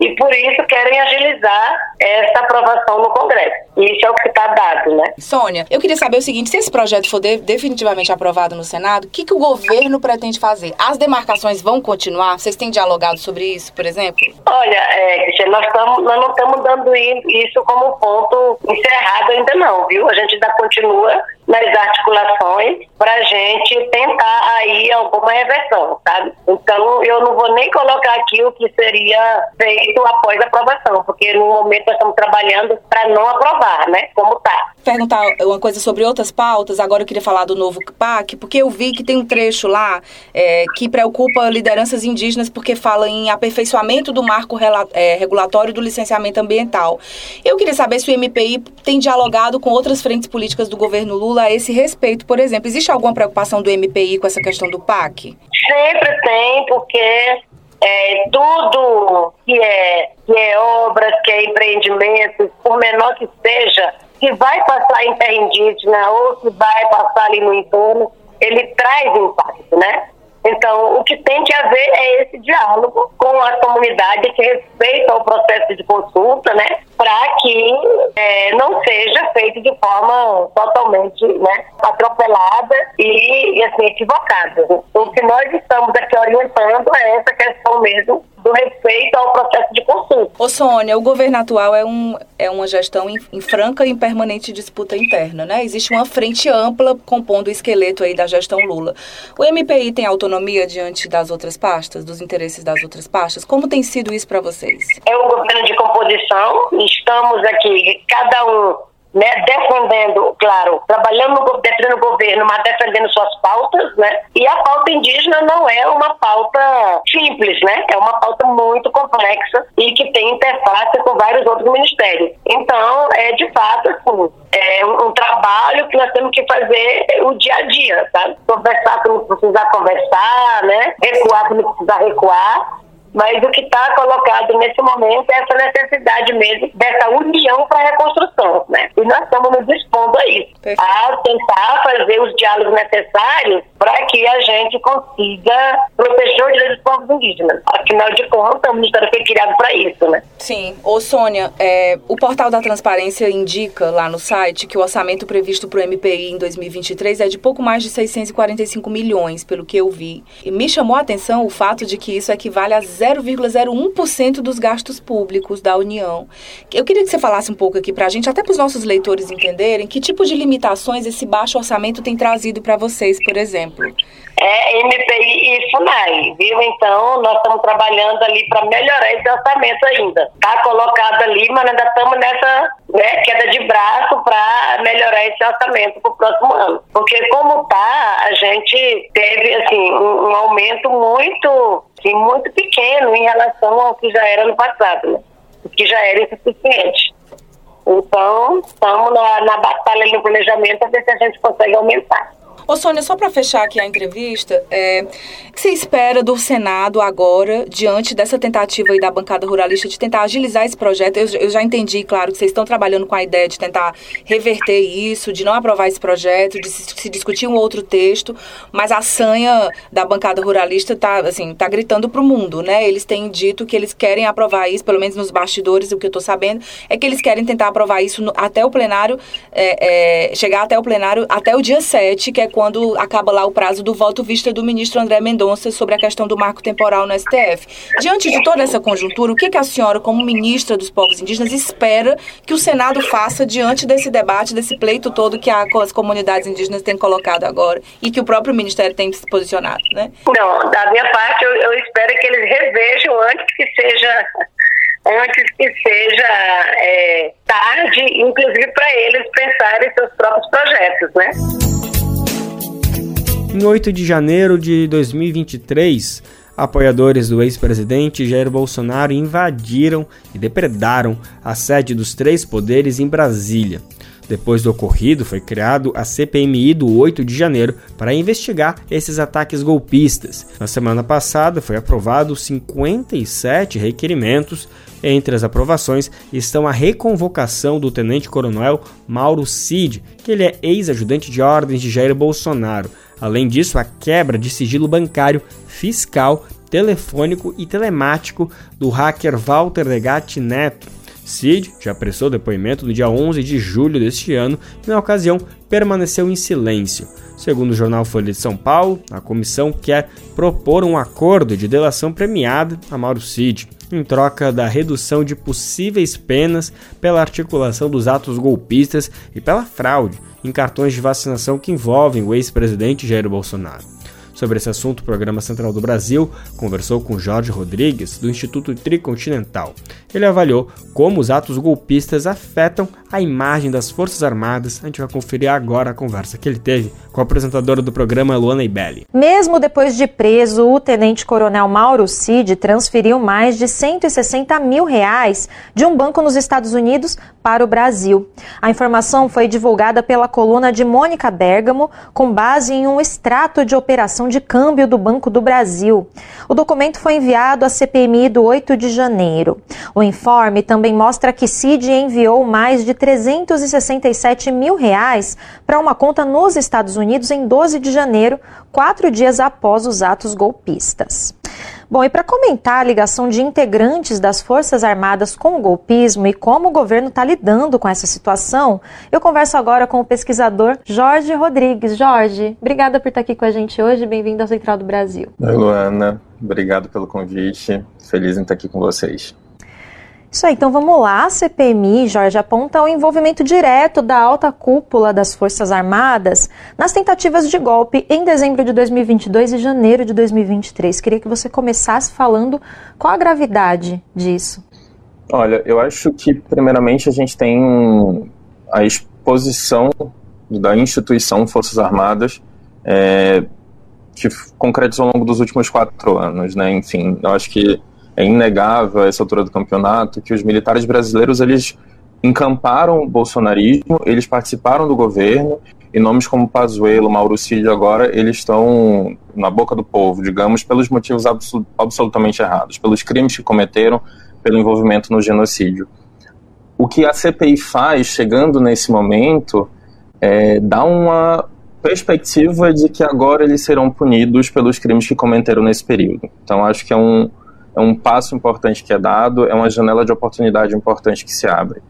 E por isso querem agilizar essa aprovação no Congresso. Isso é o que está dado, né? Sônia, eu queria saber o seguinte: se esse projeto for de, definitivamente aprovado no Senado, o que, que o governo pretende fazer? As demarcações vão continuar? Vocês têm dialogado sobre isso, por exemplo? Olha, é, nós, tamo, nós não estamos dando isso como ponto encerrado ainda não, viu? A gente ainda continua nas articulações para gente tentar aí alguma reversão, sabe? Então eu não vou nem colocar aqui o que seria feito após a aprovação, porque no momento nós estamos trabalhando para não aprovar, né? Como está. Perguntar uma coisa sobre outras pautas, agora eu queria falar do novo PAC, porque eu vi que tem um trecho lá é, que preocupa lideranças indígenas porque fala em aperfeiçoamento do marco é, regulatório do licenciamento ambiental. Eu queria saber se o MPI tem dialogado com outras frentes políticas do governo Lula a esse respeito, por exemplo? Existe alguma preocupação do MPI com essa questão do PAC? Sempre tem, porque é, tudo que é, que é obras, que é empreendimentos, por menor que seja, que vai passar em terra indígena ou que vai passar ali no entorno, ele traz impacto, né? Então, o que tem que haver é esse diálogo com a comunidade que respeita o processo de consulta, né? Para que é, não seja feito de forma totalmente né, atropelada e, e assim, equivocada. O que nós estamos aqui orientando é essa questão mesmo do respeito ao processo de consulta. Ô Sônia, o governo atual é, um, é uma gestão em, em, franca e permanente disputa interna, né? Existe uma frente ampla compondo o esqueleto aí da gestão Lula. O MPI tem autonomia diante das outras pastas, dos interesses das outras pastas? Como tem sido isso para vocês? É um governo de composição, estamos aqui, cada um né, defendendo, claro, trabalhando no, defendendo o governo, mas defendendo suas pautas, né? E a pauta indígena não é uma pauta simples, né? É uma pauta muito complexa e que tem interface com vários outros ministérios. Então, é de fato, assim, é um, um trabalho que nós temos que fazer o dia a dia, sabe? Conversar quando precisar conversar, né? Recuar quando precisar recuar mas o que está colocado nesse momento é essa necessidade mesmo dessa união para a reconstrução, né? E nós estamos nos dispondo a isso, Perfeito. a tentar fazer os diálogos necessários para que a gente consiga proteger os direitos dos povos indígenas. Afinal de contas, o Ministério foi criado para isso, né? Sim. Ô, Sônia, é, o Portal da Transparência indica lá no site que o orçamento previsto para o MPI em 2023 é de pouco mais de 645 milhões, pelo que eu vi. E me chamou a atenção o fato de que isso equivale a 0,01% dos gastos públicos da União. Eu queria que você falasse um pouco aqui para a gente, até para os nossos leitores entenderem, que tipo de limitações esse baixo orçamento tem trazido para vocês, por exemplo. É MPI e FUNAI, viu? Então, nós estamos trabalhando ali para melhorar esse orçamento ainda. Está colocado ali, mas ainda estamos nessa né, queda de braço para melhorar esse orçamento para o próximo ano. Porque como está, a gente teve assim, um, um aumento muito assim, muito pequeno em relação ao que já era no passado, né? o que já era insuficiente. Então, estamos na, na batalha no planejamento a ver se a gente consegue aumentar. Ô Sônia, só para fechar aqui a entrevista, é, o que você espera do Senado agora, diante dessa tentativa aí da bancada ruralista de tentar agilizar esse projeto? Eu, eu, já entendi, claro, que vocês estão trabalhando com a ideia de tentar reverter isso, de não aprovar esse projeto, de se, se discutir um outro texto, mas a sanha da bancada ruralista está assim, tá gritando para o mundo, né? Eles têm dito que eles querem aprovar isso, pelo menos nos bastidores, o que eu estou sabendo, é que eles querem tentar aprovar isso no, até o plenário, é, é, chegar até o plenário até o dia 7, que é quando quando acaba lá o prazo do voto vista do ministro André Mendonça sobre a questão do marco temporal no STF. Diante de toda essa conjuntura, o que, que a senhora, como ministra dos povos indígenas, espera que o Senado faça diante desse debate, desse pleito todo que as comunidades indígenas têm colocado agora e que o próprio Ministério tem se posicionado, né? Não, da minha parte, eu, eu espero que eles revejam antes que seja antes que seja é, tarde, inclusive para eles pensarem seus próprios projetos, né? Em 8 de janeiro de 2023, apoiadores do ex-presidente Jair Bolsonaro invadiram e depredaram a sede dos três poderes em Brasília. Depois do ocorrido, foi criado a CPMI do 8 de janeiro para investigar esses ataques golpistas. Na semana passada, foi aprovado 57 requerimentos. Entre as aprovações estão a reconvocação do tenente-coronel Mauro Cid, que ele é ex-ajudante de ordens de Jair Bolsonaro. Além disso, a quebra de sigilo bancário, fiscal, telefônico e telemático do hacker Walter Legatti Neto Cid já prestou depoimento no dia 11 de julho deste ano e, na ocasião, permaneceu em silêncio. Segundo o jornal Folha de São Paulo, a comissão quer propor um acordo de delação premiada a Mauro Cid, em troca da redução de possíveis penas pela articulação dos atos golpistas e pela fraude em cartões de vacinação que envolvem o ex-presidente Jair Bolsonaro. Sobre esse assunto, o Programa Central do Brasil conversou com Jorge Rodrigues, do Instituto Tricontinental. Ele avaliou como os atos golpistas afetam a imagem das Forças Armadas. A gente vai conferir agora a conversa que ele teve com a apresentadora do programa, Luana Ibelli. Mesmo depois de preso, o tenente-coronel Mauro Cid transferiu mais de 160 mil reais de um banco nos Estados Unidos para o Brasil. A informação foi divulgada pela coluna de Mônica Bergamo, com base em um extrato de operação de câmbio do Banco do Brasil. O documento foi enviado à CPMI do 8 de janeiro. O informe também mostra que Cid enviou mais de 367 mil reais para uma conta nos Estados Unidos em 12 de janeiro, quatro dias após os atos golpistas. Bom, e para comentar a ligação de integrantes das Forças Armadas com o golpismo e como o governo está lidando com essa situação, eu converso agora com o pesquisador Jorge Rodrigues. Jorge, obrigada por estar aqui com a gente hoje. Bem-vindo ao Central do Brasil. Oi, Luana. Obrigado pelo convite. Feliz em estar aqui com vocês. Isso aí, então vamos lá. A CPMI, Jorge, aponta o envolvimento direto da alta cúpula das Forças Armadas nas tentativas de golpe em dezembro de 2022 e janeiro de 2023. Queria que você começasse falando qual a gravidade disso. Olha, eu acho que, primeiramente, a gente tem a exposição da instituição Forças Armadas é, que concretizou ao longo dos últimos quatro anos, né? Enfim, eu acho que é inegável a essa altura do campeonato que os militares brasileiros eles encamparam o bolsonarismo, eles participaram do governo e nomes como Pazuello, Mauro Cid agora, eles estão na boca do povo, digamos, pelos motivos absol absolutamente errados, pelos crimes que cometeram, pelo envolvimento no genocídio. O que a CPI faz, chegando nesse momento, é dar uma perspectiva de que agora eles serão punidos pelos crimes que cometeram nesse período. Então, acho que é um, é um passo importante que é dado, é uma janela de oportunidade importante que se abre.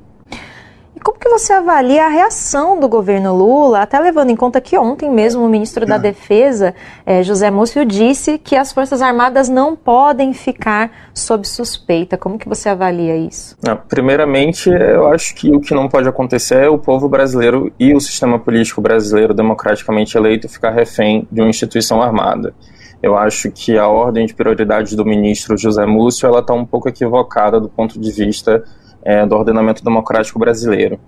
E como que você avalia a reação do governo Lula, até levando em conta que ontem mesmo o ministro da Defesa, eh, José Múcio, disse que as Forças Armadas não podem ficar sob suspeita. Como que você avalia isso? Não, primeiramente, eu acho que o que não pode acontecer é o povo brasileiro e o sistema político brasileiro democraticamente eleito ficar refém de uma instituição armada. Eu acho que a ordem de prioridades do ministro José Múcio ela está um pouco equivocada do ponto de vista é, do ordenamento democrático brasileiro.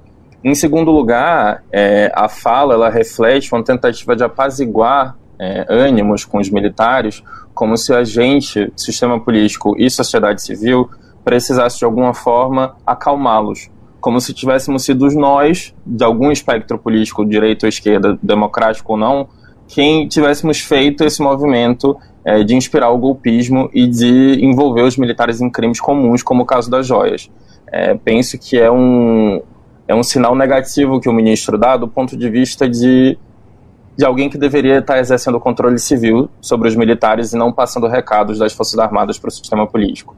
Em segundo lugar, é, a fala ela reflete uma tentativa de apaziguar é, ânimos com os militares, como se a gente, sistema político e sociedade civil, precisasse de alguma forma acalmá-los, como se tivéssemos sido nós, de algum espectro político, direita ou esquerda, democrático ou não, quem tivéssemos feito esse movimento é, de inspirar o golpismo e de envolver os militares em crimes comuns, como o caso das joias. É, penso que é um, é um sinal negativo que o ministro dá do ponto de vista de, de alguém que deveria estar exercendo controle civil sobre os militares e não passando recados das Forças Armadas para o sistema político.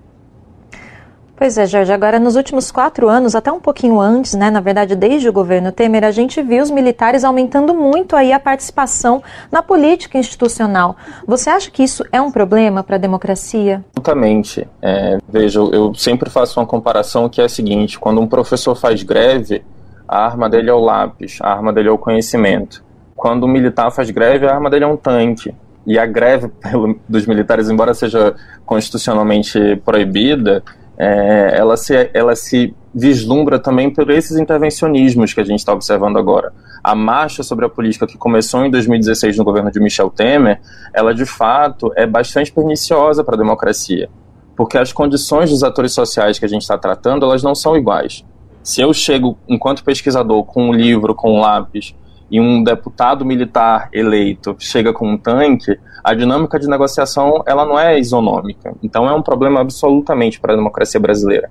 Pois é, Jorge. Agora, nos últimos quatro anos, até um pouquinho antes, né, na verdade, desde o governo Temer, a gente viu os militares aumentando muito aí a participação na política institucional. Você acha que isso é um problema para a democracia? Absolutamente. É, veja, eu sempre faço uma comparação que é a seguinte: quando um professor faz greve, a arma dele é o lápis, a arma dele é o conhecimento. Quando um militar faz greve, a arma dele é um tanque. E a greve dos militares, embora seja constitucionalmente proibida, é, ela, se, ela se vislumbra também por esses intervencionismos que a gente está observando agora. A marcha sobre a política que começou em 2016 no governo de Michel Temer, ela de fato é bastante perniciosa para a democracia, porque as condições dos atores sociais que a gente está tratando, elas não são iguais. Se eu chego, enquanto pesquisador, com um livro, com um lápis, e um deputado militar eleito chega com um tanque, a dinâmica de negociação ela não é isonômica. Então é um problema absolutamente para a democracia brasileira.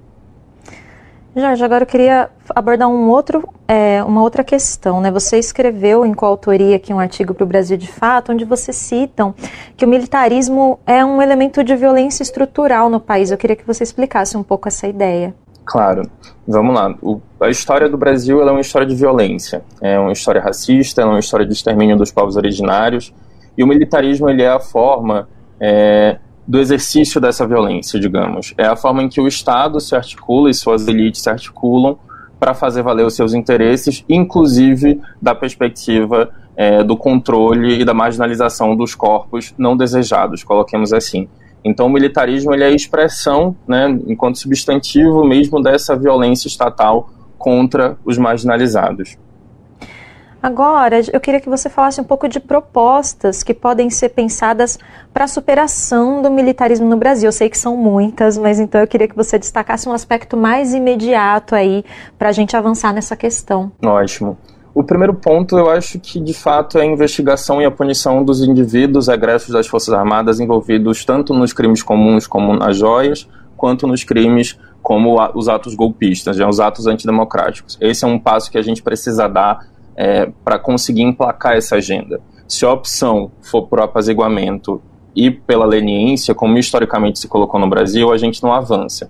Jorge, agora eu queria abordar um outro, é, uma outra questão. Né? Você escreveu em coautoria aqui um artigo para o Brasil de Fato, onde você citam que o militarismo é um elemento de violência estrutural no país. Eu queria que você explicasse um pouco essa ideia. Claro. Vamos lá. O, a história do Brasil é uma história de violência. É uma história racista, é uma história de extermínio dos povos originários. E o militarismo ele é a forma é, do exercício dessa violência, digamos. É a forma em que o Estado se articula e suas elites se articulam para fazer valer os seus interesses, inclusive da perspectiva é, do controle e da marginalização dos corpos não desejados, coloquemos assim. Então, o militarismo ele é a expressão, né, enquanto substantivo mesmo dessa violência estatal contra os marginalizados. Agora, eu queria que você falasse um pouco de propostas que podem ser pensadas para a superação do militarismo no Brasil. Eu sei que são muitas, mas então eu queria que você destacasse um aspecto mais imediato aí para a gente avançar nessa questão. Ótimo. O primeiro ponto, eu acho que de fato é a investigação e a punição dos indivíduos agressos das Forças Armadas envolvidos tanto nos crimes comuns como nas joias, quanto nos crimes como os atos golpistas, já, os atos antidemocráticos. Esse é um passo que a gente precisa dar é, para conseguir emplacar essa agenda. Se a opção for por apaziguamento e pela leniência, como historicamente se colocou no Brasil, a gente não avança.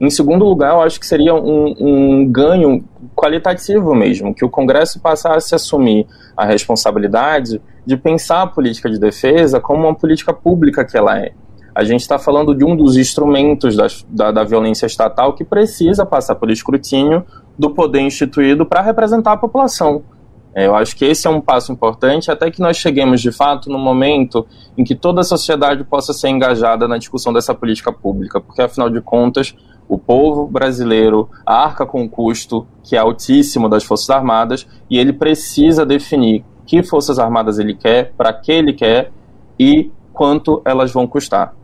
Em segundo lugar, eu acho que seria um, um ganho qualitativo mesmo, que o Congresso passasse a assumir a responsabilidade de pensar a política de defesa como uma política pública que ela é. A gente está falando de um dos instrumentos da, da, da, violência estatal que precisa passar pelo escrutínio do poder instituído para representar a população. É, eu acho que esse é um passo importante até que nós cheguemos de fato no momento em que toda a sociedade possa ser engajada na discussão dessa política pública, porque afinal de contas o povo brasileiro arca com um custo que é altíssimo das Forças Armadas e ele precisa definir que Forças Armadas ele quer, para que ele quer e quanto elas vão custar.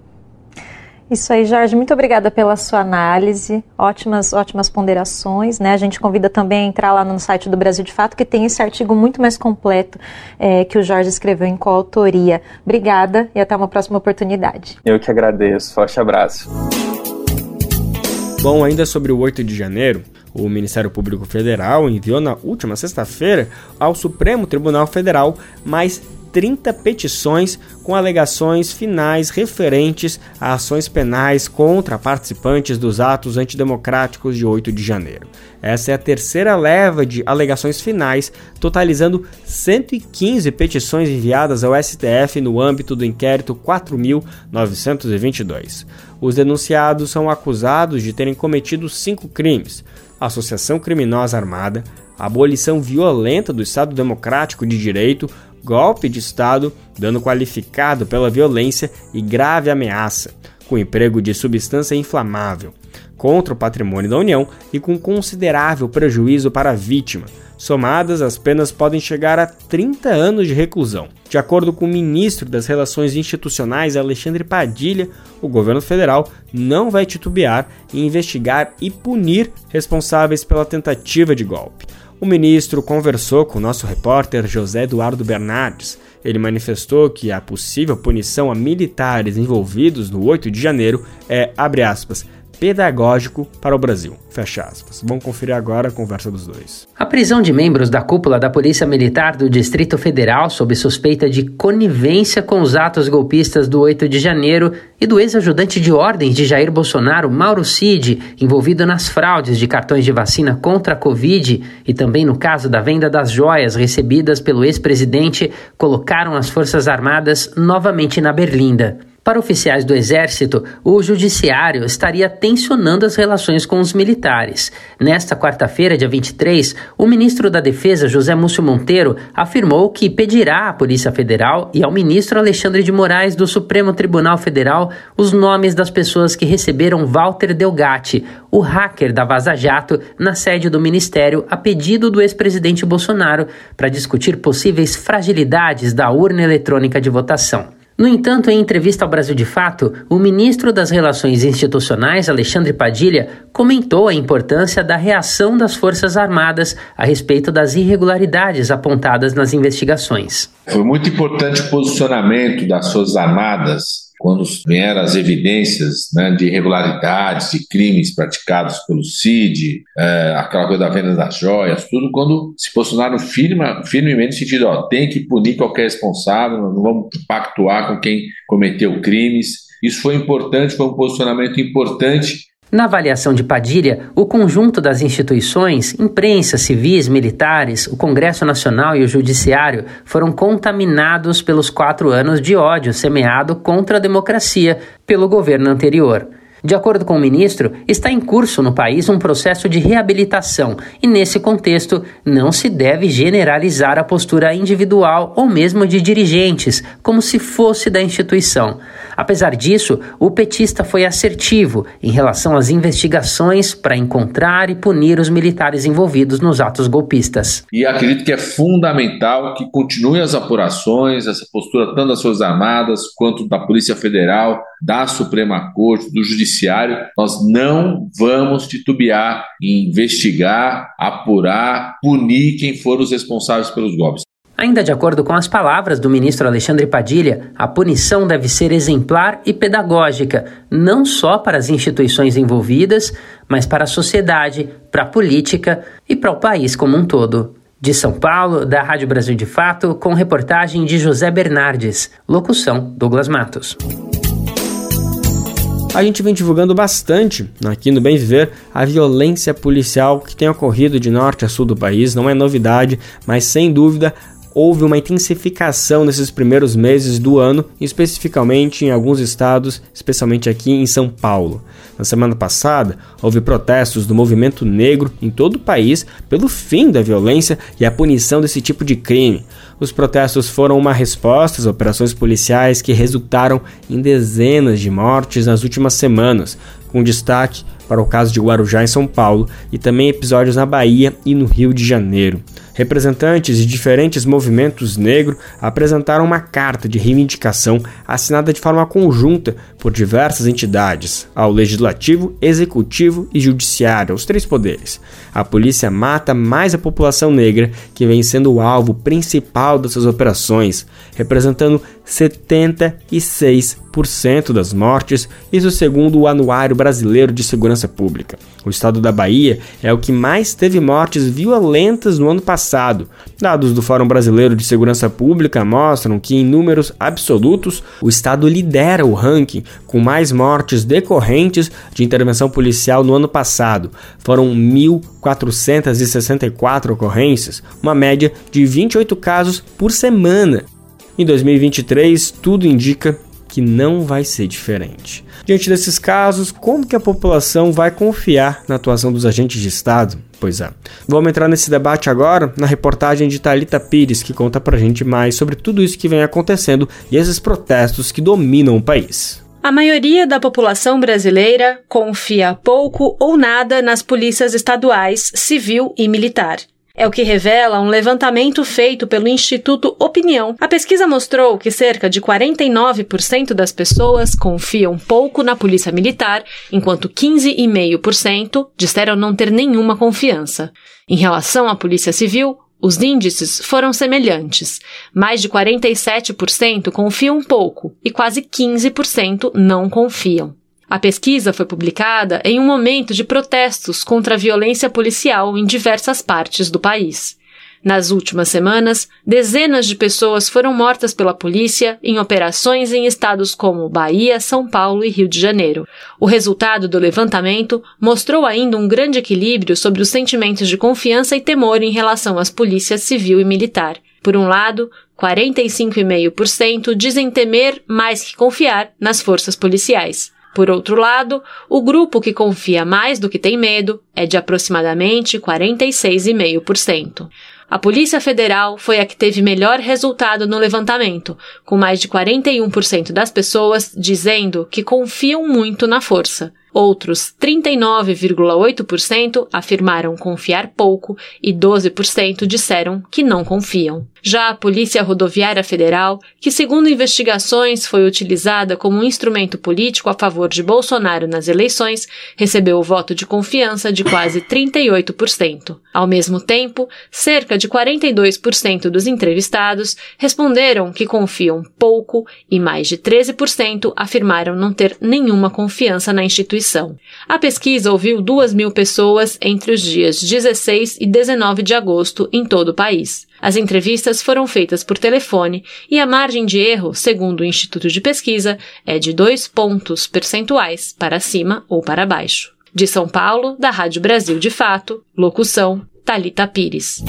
Isso aí, Jorge. Muito obrigada pela sua análise. Ótimas, ótimas ponderações. Né? A gente convida também a entrar lá no site do Brasil de Fato, que tem esse artigo muito mais completo é, que o Jorge escreveu em coautoria. Obrigada e até uma próxima oportunidade. Eu que agradeço. Forte abraço. Bom, ainda sobre o 8 de janeiro, o Ministério Público Federal enviou na última sexta-feira ao Supremo Tribunal Federal mais 30 petições com alegações finais referentes a ações penais contra participantes dos atos antidemocráticos de 8 de janeiro. Essa é a terceira leva de alegações finais, totalizando 115 petições enviadas ao STF no âmbito do inquérito 4922. Os denunciados são acusados de terem cometido cinco crimes: associação criminosa armada, abolição violenta do Estado Democrático de Direito, golpe de Estado, dano qualificado pela violência e grave ameaça, com emprego de substância inflamável, contra o patrimônio da União e com considerável prejuízo para a vítima. Somadas, as penas podem chegar a 30 anos de reclusão. De acordo com o ministro das Relações Institucionais, Alexandre Padilha, o governo federal não vai titubear em investigar e punir responsáveis pela tentativa de golpe. O ministro conversou com nosso repórter José Eduardo Bernardes. Ele manifestou que a possível punição a militares envolvidos no 8 de janeiro é, abre aspas, pedagógico para o Brasil. Fecha aspas. Vamos conferir agora a conversa dos dois. A prisão de membros da cúpula da Polícia Militar do Distrito Federal sob suspeita de conivência com os atos golpistas do 8 de janeiro e do ex-ajudante de ordens de Jair Bolsonaro, Mauro Cid, envolvido nas fraudes de cartões de vacina contra a Covid e também no caso da venda das joias recebidas pelo ex-presidente, colocaram as Forças Armadas novamente na berlinda. Para oficiais do Exército, o Judiciário estaria tensionando as relações com os militares. Nesta quarta-feira, dia 23, o ministro da Defesa, José Múcio Monteiro, afirmou que pedirá à Polícia Federal e ao ministro Alexandre de Moraes do Supremo Tribunal Federal os nomes das pessoas que receberam Walter Delgatti, o hacker da Vaza Jato, na sede do ministério a pedido do ex-presidente Bolsonaro para discutir possíveis fragilidades da urna eletrônica de votação. No entanto, em entrevista ao Brasil de Fato, o ministro das Relações Institucionais, Alexandre Padilha, comentou a importância da reação das Forças Armadas a respeito das irregularidades apontadas nas investigações. Foi muito importante o posicionamento das Forças Armadas quando vieram as evidências né, de irregularidades, de crimes praticados pelo CID, é, aquela coisa da venda das joias, tudo, quando se posicionaram firme, firmemente no sentido, ó, tem que punir qualquer responsável, não vamos pactuar com quem cometeu crimes. Isso foi importante, foi um posicionamento importante na avaliação de Padilha, o conjunto das instituições, imprensa, civis, militares, o Congresso Nacional e o Judiciário foram contaminados pelos quatro anos de ódio semeado contra a democracia pelo governo anterior. De acordo com o ministro, está em curso no país um processo de reabilitação e, nesse contexto, não se deve generalizar a postura individual ou mesmo de dirigentes, como se fosse da instituição. Apesar disso, o petista foi assertivo em relação às investigações para encontrar e punir os militares envolvidos nos atos golpistas. E acredito que é fundamental que continuem as apurações, essa postura tanto das Forças Armadas quanto da Polícia Federal, da Suprema Corte, do Judiciário. Nós não vamos titubear em investigar, apurar, punir quem for os responsáveis pelos golpes. Ainda de acordo com as palavras do ministro Alexandre Padilha, a punição deve ser exemplar e pedagógica, não só para as instituições envolvidas, mas para a sociedade, para a política e para o país como um todo. De São Paulo, da Rádio Brasil de Fato, com reportagem de José Bernardes. Locução: Douglas Matos. A gente vem divulgando bastante aqui no Bem Viver a violência policial que tem ocorrido de norte a sul do país. Não é novidade, mas sem dúvida houve uma intensificação nesses primeiros meses do ano, especificamente em alguns estados, especialmente aqui em São Paulo. Na semana passada, houve protestos do movimento negro em todo o país pelo fim da violência e a punição desse tipo de crime. Os protestos foram uma resposta às operações policiais que resultaram em dezenas de mortes nas últimas semanas, com destaque para o caso de Guarujá em São Paulo e também episódios na Bahia e no Rio de Janeiro. Representantes de diferentes movimentos negros apresentaram uma carta de reivindicação assinada de forma conjunta por diversas entidades, ao Legislativo, Executivo e Judiciário, os três poderes. A polícia mata mais a população negra, que vem sendo o alvo principal dessas operações, representando 76% das mortes, isso segundo o Anuário Brasileiro de Segurança Pública. O estado da Bahia é o que mais teve mortes violentas no ano passado. Dados do Fórum Brasileiro de Segurança Pública mostram que, em números absolutos, o estado lidera o ranking com mais mortes decorrentes de intervenção policial no ano passado. Foram 1.464 ocorrências, uma média de 28 casos por semana. Em 2023, tudo indica que não vai ser diferente. Diante desses casos, como que a população vai confiar na atuação dos agentes de Estado? Pois é. Vamos entrar nesse debate agora na reportagem de Talita Pires, que conta pra gente mais sobre tudo isso que vem acontecendo e esses protestos que dominam o país. A maioria da população brasileira confia pouco ou nada nas polícias estaduais, civil e militar. É o que revela um levantamento feito pelo Instituto Opinião. A pesquisa mostrou que cerca de 49% das pessoas confiam pouco na polícia militar, enquanto 15,5% disseram não ter nenhuma confiança. Em relação à polícia civil, os índices foram semelhantes. Mais de 47% confiam pouco e quase 15% não confiam. A pesquisa foi publicada em um momento de protestos contra a violência policial em diversas partes do país. Nas últimas semanas, dezenas de pessoas foram mortas pela polícia em operações em estados como Bahia, São Paulo e Rio de Janeiro. O resultado do levantamento mostrou ainda um grande equilíbrio sobre os sentimentos de confiança e temor em relação às polícias civil e militar. Por um lado, 45,5% dizem temer mais que confiar nas forças policiais. Por outro lado, o grupo que confia mais do que tem medo é de aproximadamente 46,5%. A Polícia Federal foi a que teve melhor resultado no levantamento, com mais de 41% das pessoas dizendo que confiam muito na força. Outros 39,8% afirmaram confiar pouco e 12% disseram que não confiam. Já a Polícia Rodoviária Federal, que segundo investigações foi utilizada como um instrumento político a favor de Bolsonaro nas eleições, recebeu o voto de confiança de quase 38%. Ao mesmo tempo, cerca de 42% dos entrevistados responderam que confiam pouco e mais de 13% afirmaram não ter nenhuma confiança na instituição A pesquisa ouviu 2 mil pessoas entre os dias 16 e 19 de agosto em todo o país. As entrevistas foram feitas por telefone e a margem de erro, segundo o Instituto de Pesquisa, é de dois pontos percentuais para cima ou para baixo. De São Paulo, da Rádio Brasil de Fato, locução Talita Pires.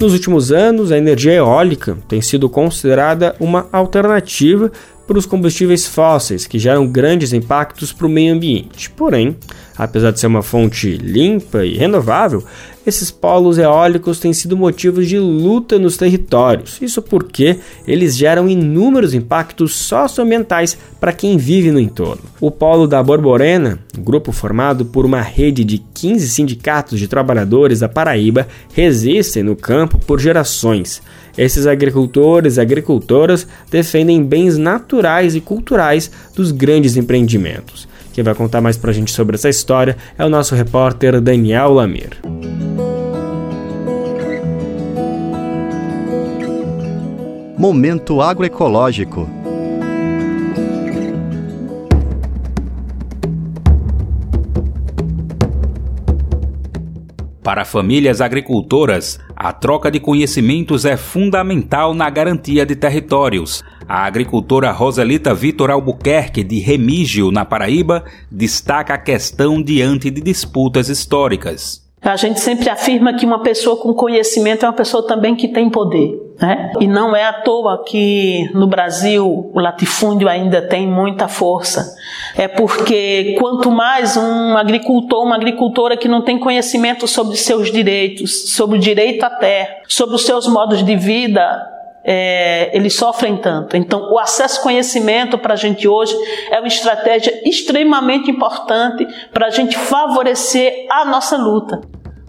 Nos últimos anos, a energia eólica tem sido considerada uma alternativa para os combustíveis fósseis, que geram grandes impactos para o meio ambiente. Porém, apesar de ser uma fonte limpa e renovável, esses polos eólicos têm sido motivos de luta nos territórios. Isso porque eles geram inúmeros impactos socioambientais para quem vive no entorno. O polo da Borborema, um grupo formado por uma rede de 15 sindicatos de trabalhadores da Paraíba, resistem no campo por gerações. Esses agricultores e agricultoras defendem bens naturais e culturais dos grandes empreendimentos. Quem vai contar mais pra gente sobre essa história é o nosso repórter Daniel Lamir. Momento agroecológico. Para famílias agricultoras, a troca de conhecimentos é fundamental na garantia de territórios. A agricultora Roselita Vitor Albuquerque, de Remígio, na Paraíba, destaca a questão diante de disputas históricas. A gente sempre afirma que uma pessoa com conhecimento é uma pessoa também que tem poder. Né? E não é à toa que no Brasil o latifúndio ainda tem muita força. É porque quanto mais um agricultor, uma agricultora que não tem conhecimento sobre seus direitos, sobre o direito à terra, sobre os seus modos de vida, é, eles sofrem tanto. Então, o acesso ao conhecimento para a gente hoje é uma estratégia extremamente importante para a gente favorecer a nossa luta.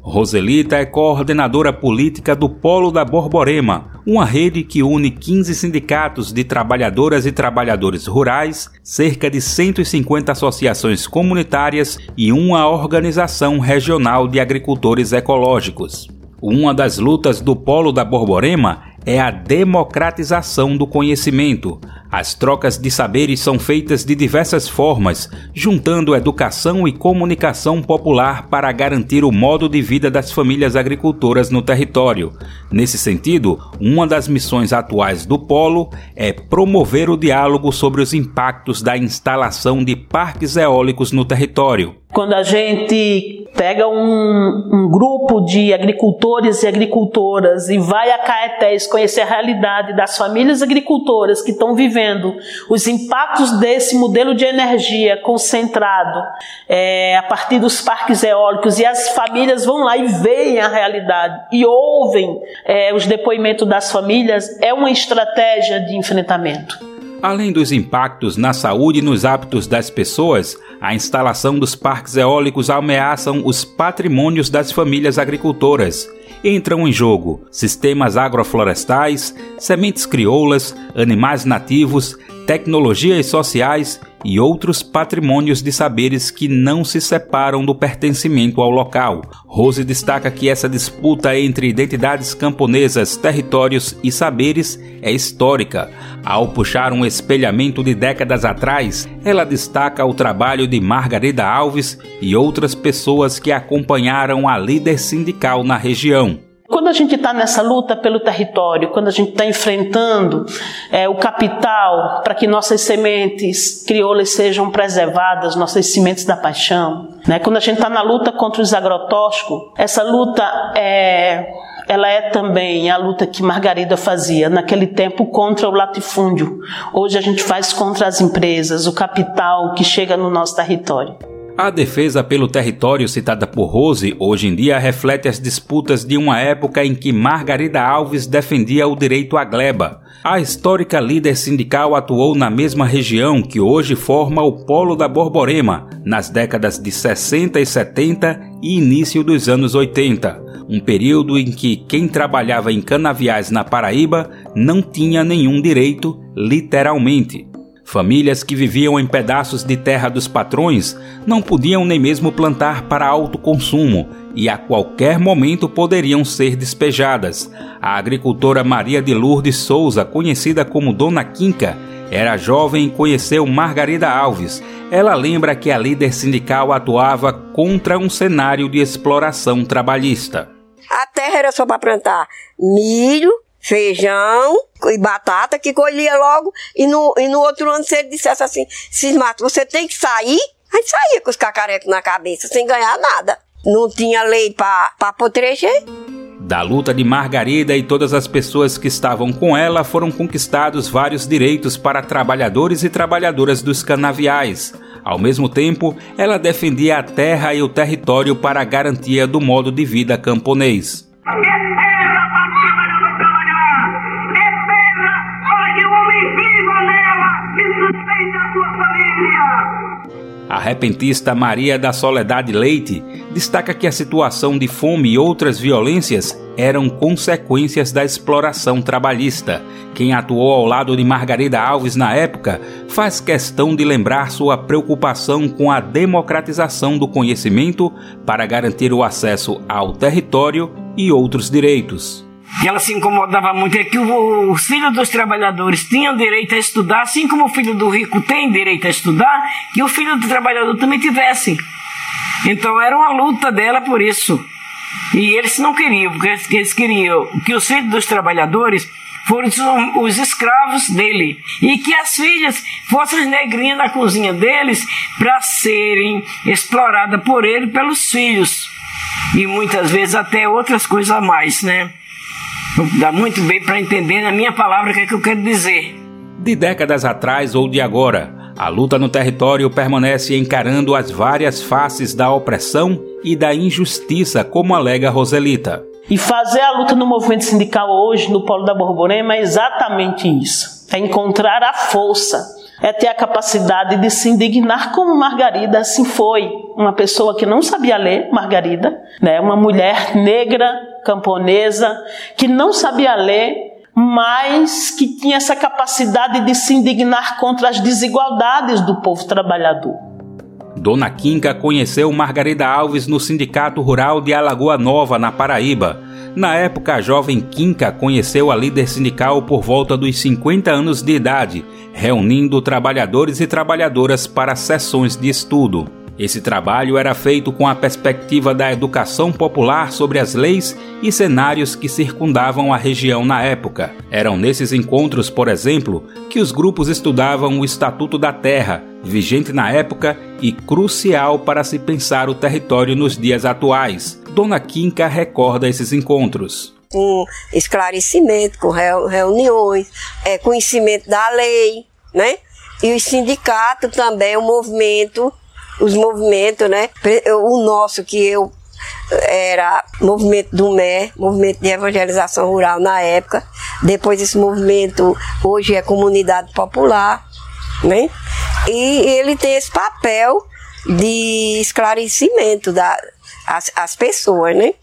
Roselita é coordenadora política do Polo da Borborema, uma rede que une 15 sindicatos de trabalhadoras e trabalhadores rurais, cerca de 150 associações comunitárias e uma organização regional de agricultores ecológicos. Uma das lutas do Polo da Borborema é a democratização do conhecimento. As trocas de saberes são feitas de diversas formas, juntando educação e comunicação popular para garantir o modo de vida das famílias agricultoras no território. Nesse sentido, uma das missões atuais do Polo é promover o diálogo sobre os impactos da instalação de parques eólicos no território. Quando a gente pega um, um, grupo de agricultores e agricultoras e vai a Caetés conhecer a realidade das famílias agricultoras que estão vivendo os impactos desse modelo de energia concentrado é, a partir dos parques eólicos e as famílias vão lá e veem a realidade e ouvem é, os depoimentos das famílias, é uma estratégia de enfrentamento. Além dos impactos na saúde e nos hábitos das pessoas, a instalação dos parques eólicos ameaçam os patrimônios das famílias agricultoras. Entram em jogo sistemas agroflorestais, sementes crioulas, animais nativos, tecnologias sociais e outros patrimônios de saberes que não se separam do pertencimento ao local. Rose destaca que essa disputa entre identidades camponesas, territórios e saberes é histórica. Ao puxar um espelhamento de décadas atrás, ela destaca o trabalho de Margarida Alves e outras pessoas que acompanharam a líder sindical na região. Quando a gente está nessa luta pelo território, quando a gente está enfrentando é, o capital para que nossas sementes crioulas sejam preservadas, nossas sementes da paixão, né? quando a gente está na luta contra os agrotóxicos, essa luta é, ela é também a luta que Margarida fazia naquele tempo contra o latifúndio. Hoje a gente faz contra as empresas, o capital que chega no nosso território. A defesa pelo território citada por Rose hoje em dia reflete as disputas de uma época em que Margarida Alves defendia o direito à gleba. A histórica líder sindical atuou na mesma região que hoje forma o Polo da Borborema, nas décadas de 60 e 70 e início dos anos 80, um período em que quem trabalhava em canaviais na Paraíba não tinha nenhum direito, literalmente. Famílias que viviam em pedaços de terra dos patrões não podiam nem mesmo plantar para autoconsumo e a qualquer momento poderiam ser despejadas. A agricultora Maria de Lourdes Souza, conhecida como Dona Quinca, era jovem e conheceu Margarida Alves. Ela lembra que a líder sindical atuava contra um cenário de exploração trabalhista. A terra era só para plantar milho, feijão e batata que colhia logo. E no, e no outro ano, se ele dissesse assim: Cismato, você tem que sair, a gente saía com os cacarecos na cabeça, sem ganhar nada. Não tinha lei para potreger. Da luta de Margarida e todas as pessoas que estavam com ela foram conquistados vários direitos para trabalhadores e trabalhadoras dos canaviais. Ao mesmo tempo, ela defendia a terra e o território para a garantia do modo de vida camponês. A repentista Maria da Soledade Leite destaca que a situação de fome e outras violências eram consequências da exploração trabalhista. Quem atuou ao lado de Margarida Alves na época faz questão de lembrar sua preocupação com a democratização do conhecimento para garantir o acesso ao território e outros direitos que ela se incomodava muito é que os filhos dos trabalhadores tinham direito a estudar, assim como o filho do rico tem direito a estudar, que o filho do trabalhador também tivesse. Então era uma luta dela por isso. E eles não queriam, porque eles queriam que os filhos dos trabalhadores fossem os escravos dele e que as filhas fossem as negrinhas na cozinha deles para serem exploradas por ele pelos filhos e muitas vezes até outras coisas a mais, né? Dá muito bem para entender na minha palavra o que, é que eu quero dizer. De décadas atrás ou de agora, a luta no território permanece encarando as várias faces da opressão e da injustiça, como alega Roselita. E fazer a luta no movimento sindical hoje, no Polo da Borborema, é exatamente isso. É encontrar a força, é ter a capacidade de se indignar como Margarida assim foi. Uma pessoa que não sabia ler, Margarida, né? uma mulher negra, camponesa, que não sabia ler, mas que tinha essa capacidade de se indignar contra as desigualdades do povo trabalhador. Dona Quinca conheceu Margarida Alves no Sindicato Rural de Alagoa Nova, na Paraíba. Na época, a jovem Quinca conheceu a líder sindical por volta dos 50 anos de idade, reunindo trabalhadores e trabalhadoras para sessões de estudo. Esse trabalho era feito com a perspectiva da educação popular sobre as leis e cenários que circundavam a região na época. Eram nesses encontros, por exemplo, que os grupos estudavam o Estatuto da Terra, vigente na época e crucial para se pensar o território nos dias atuais. Dona Quinca recorda esses encontros com esclarecimento, com reuniões, é, conhecimento da lei, né? E o sindicato também, o movimento os movimentos, né? O nosso que eu era movimento do MER, movimento de evangelização rural na época. Depois esse movimento hoje é comunidade popular, né? E ele tem esse papel de esclarecimento das as, as pessoas, né?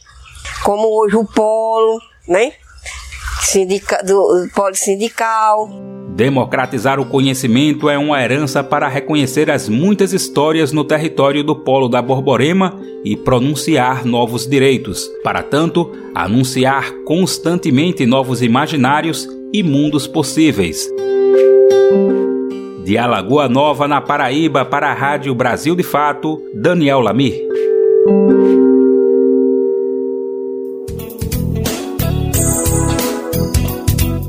Como hoje o polo, né? Sindica, do, do polo sindical Democratizar o conhecimento é uma herança para reconhecer as muitas histórias no território do Polo da Borborema e pronunciar novos direitos. Para tanto, anunciar constantemente novos imaginários e mundos possíveis. De Alagoa Nova, na Paraíba, para a Rádio Brasil de Fato, Daniel Lamir.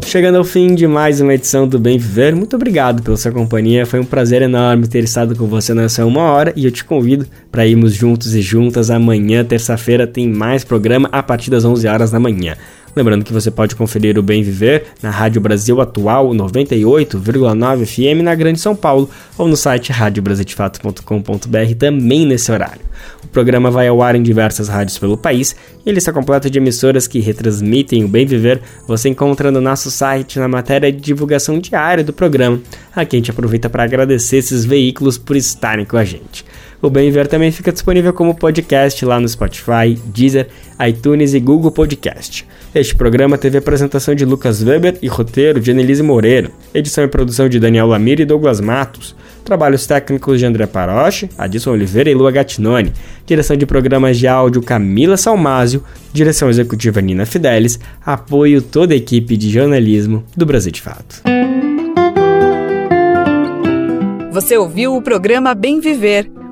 Chegando ao fim de mais uma edição do Bem Viver, muito obrigado pela sua companhia. Foi um prazer enorme ter estado com você nessa uma hora e eu te convido para irmos juntos e juntas amanhã, terça-feira, tem mais programa a partir das 11 horas da manhã. Lembrando que você pode conferir o Bem Viver na Rádio Brasil Atual 98,9 FM na Grande São Paulo ou no site radiobrasildefato.com.br também nesse horário. O programa vai ao ar em diversas rádios pelo país e ele está completo de emissoras que retransmitem o Bem Viver. Você encontra no nosso site na matéria de divulgação diária do programa. Aqui a gente aproveita para agradecer esses veículos por estarem com a gente. O Bem Viver também fica disponível como podcast lá no Spotify, Deezer, iTunes e Google Podcast. Este programa teve apresentação de Lucas Weber e roteiro de Annelise Moreira, edição e produção de Daniel Lamir e Douglas Matos, trabalhos técnicos de André Paroche, Adilson Oliveira e Lua Gattinoni, direção de programas de áudio Camila Salmásio, direção executiva Nina Fidelis, apoio toda a equipe de jornalismo do Brasil de Fato. Você ouviu o programa Bem Viver,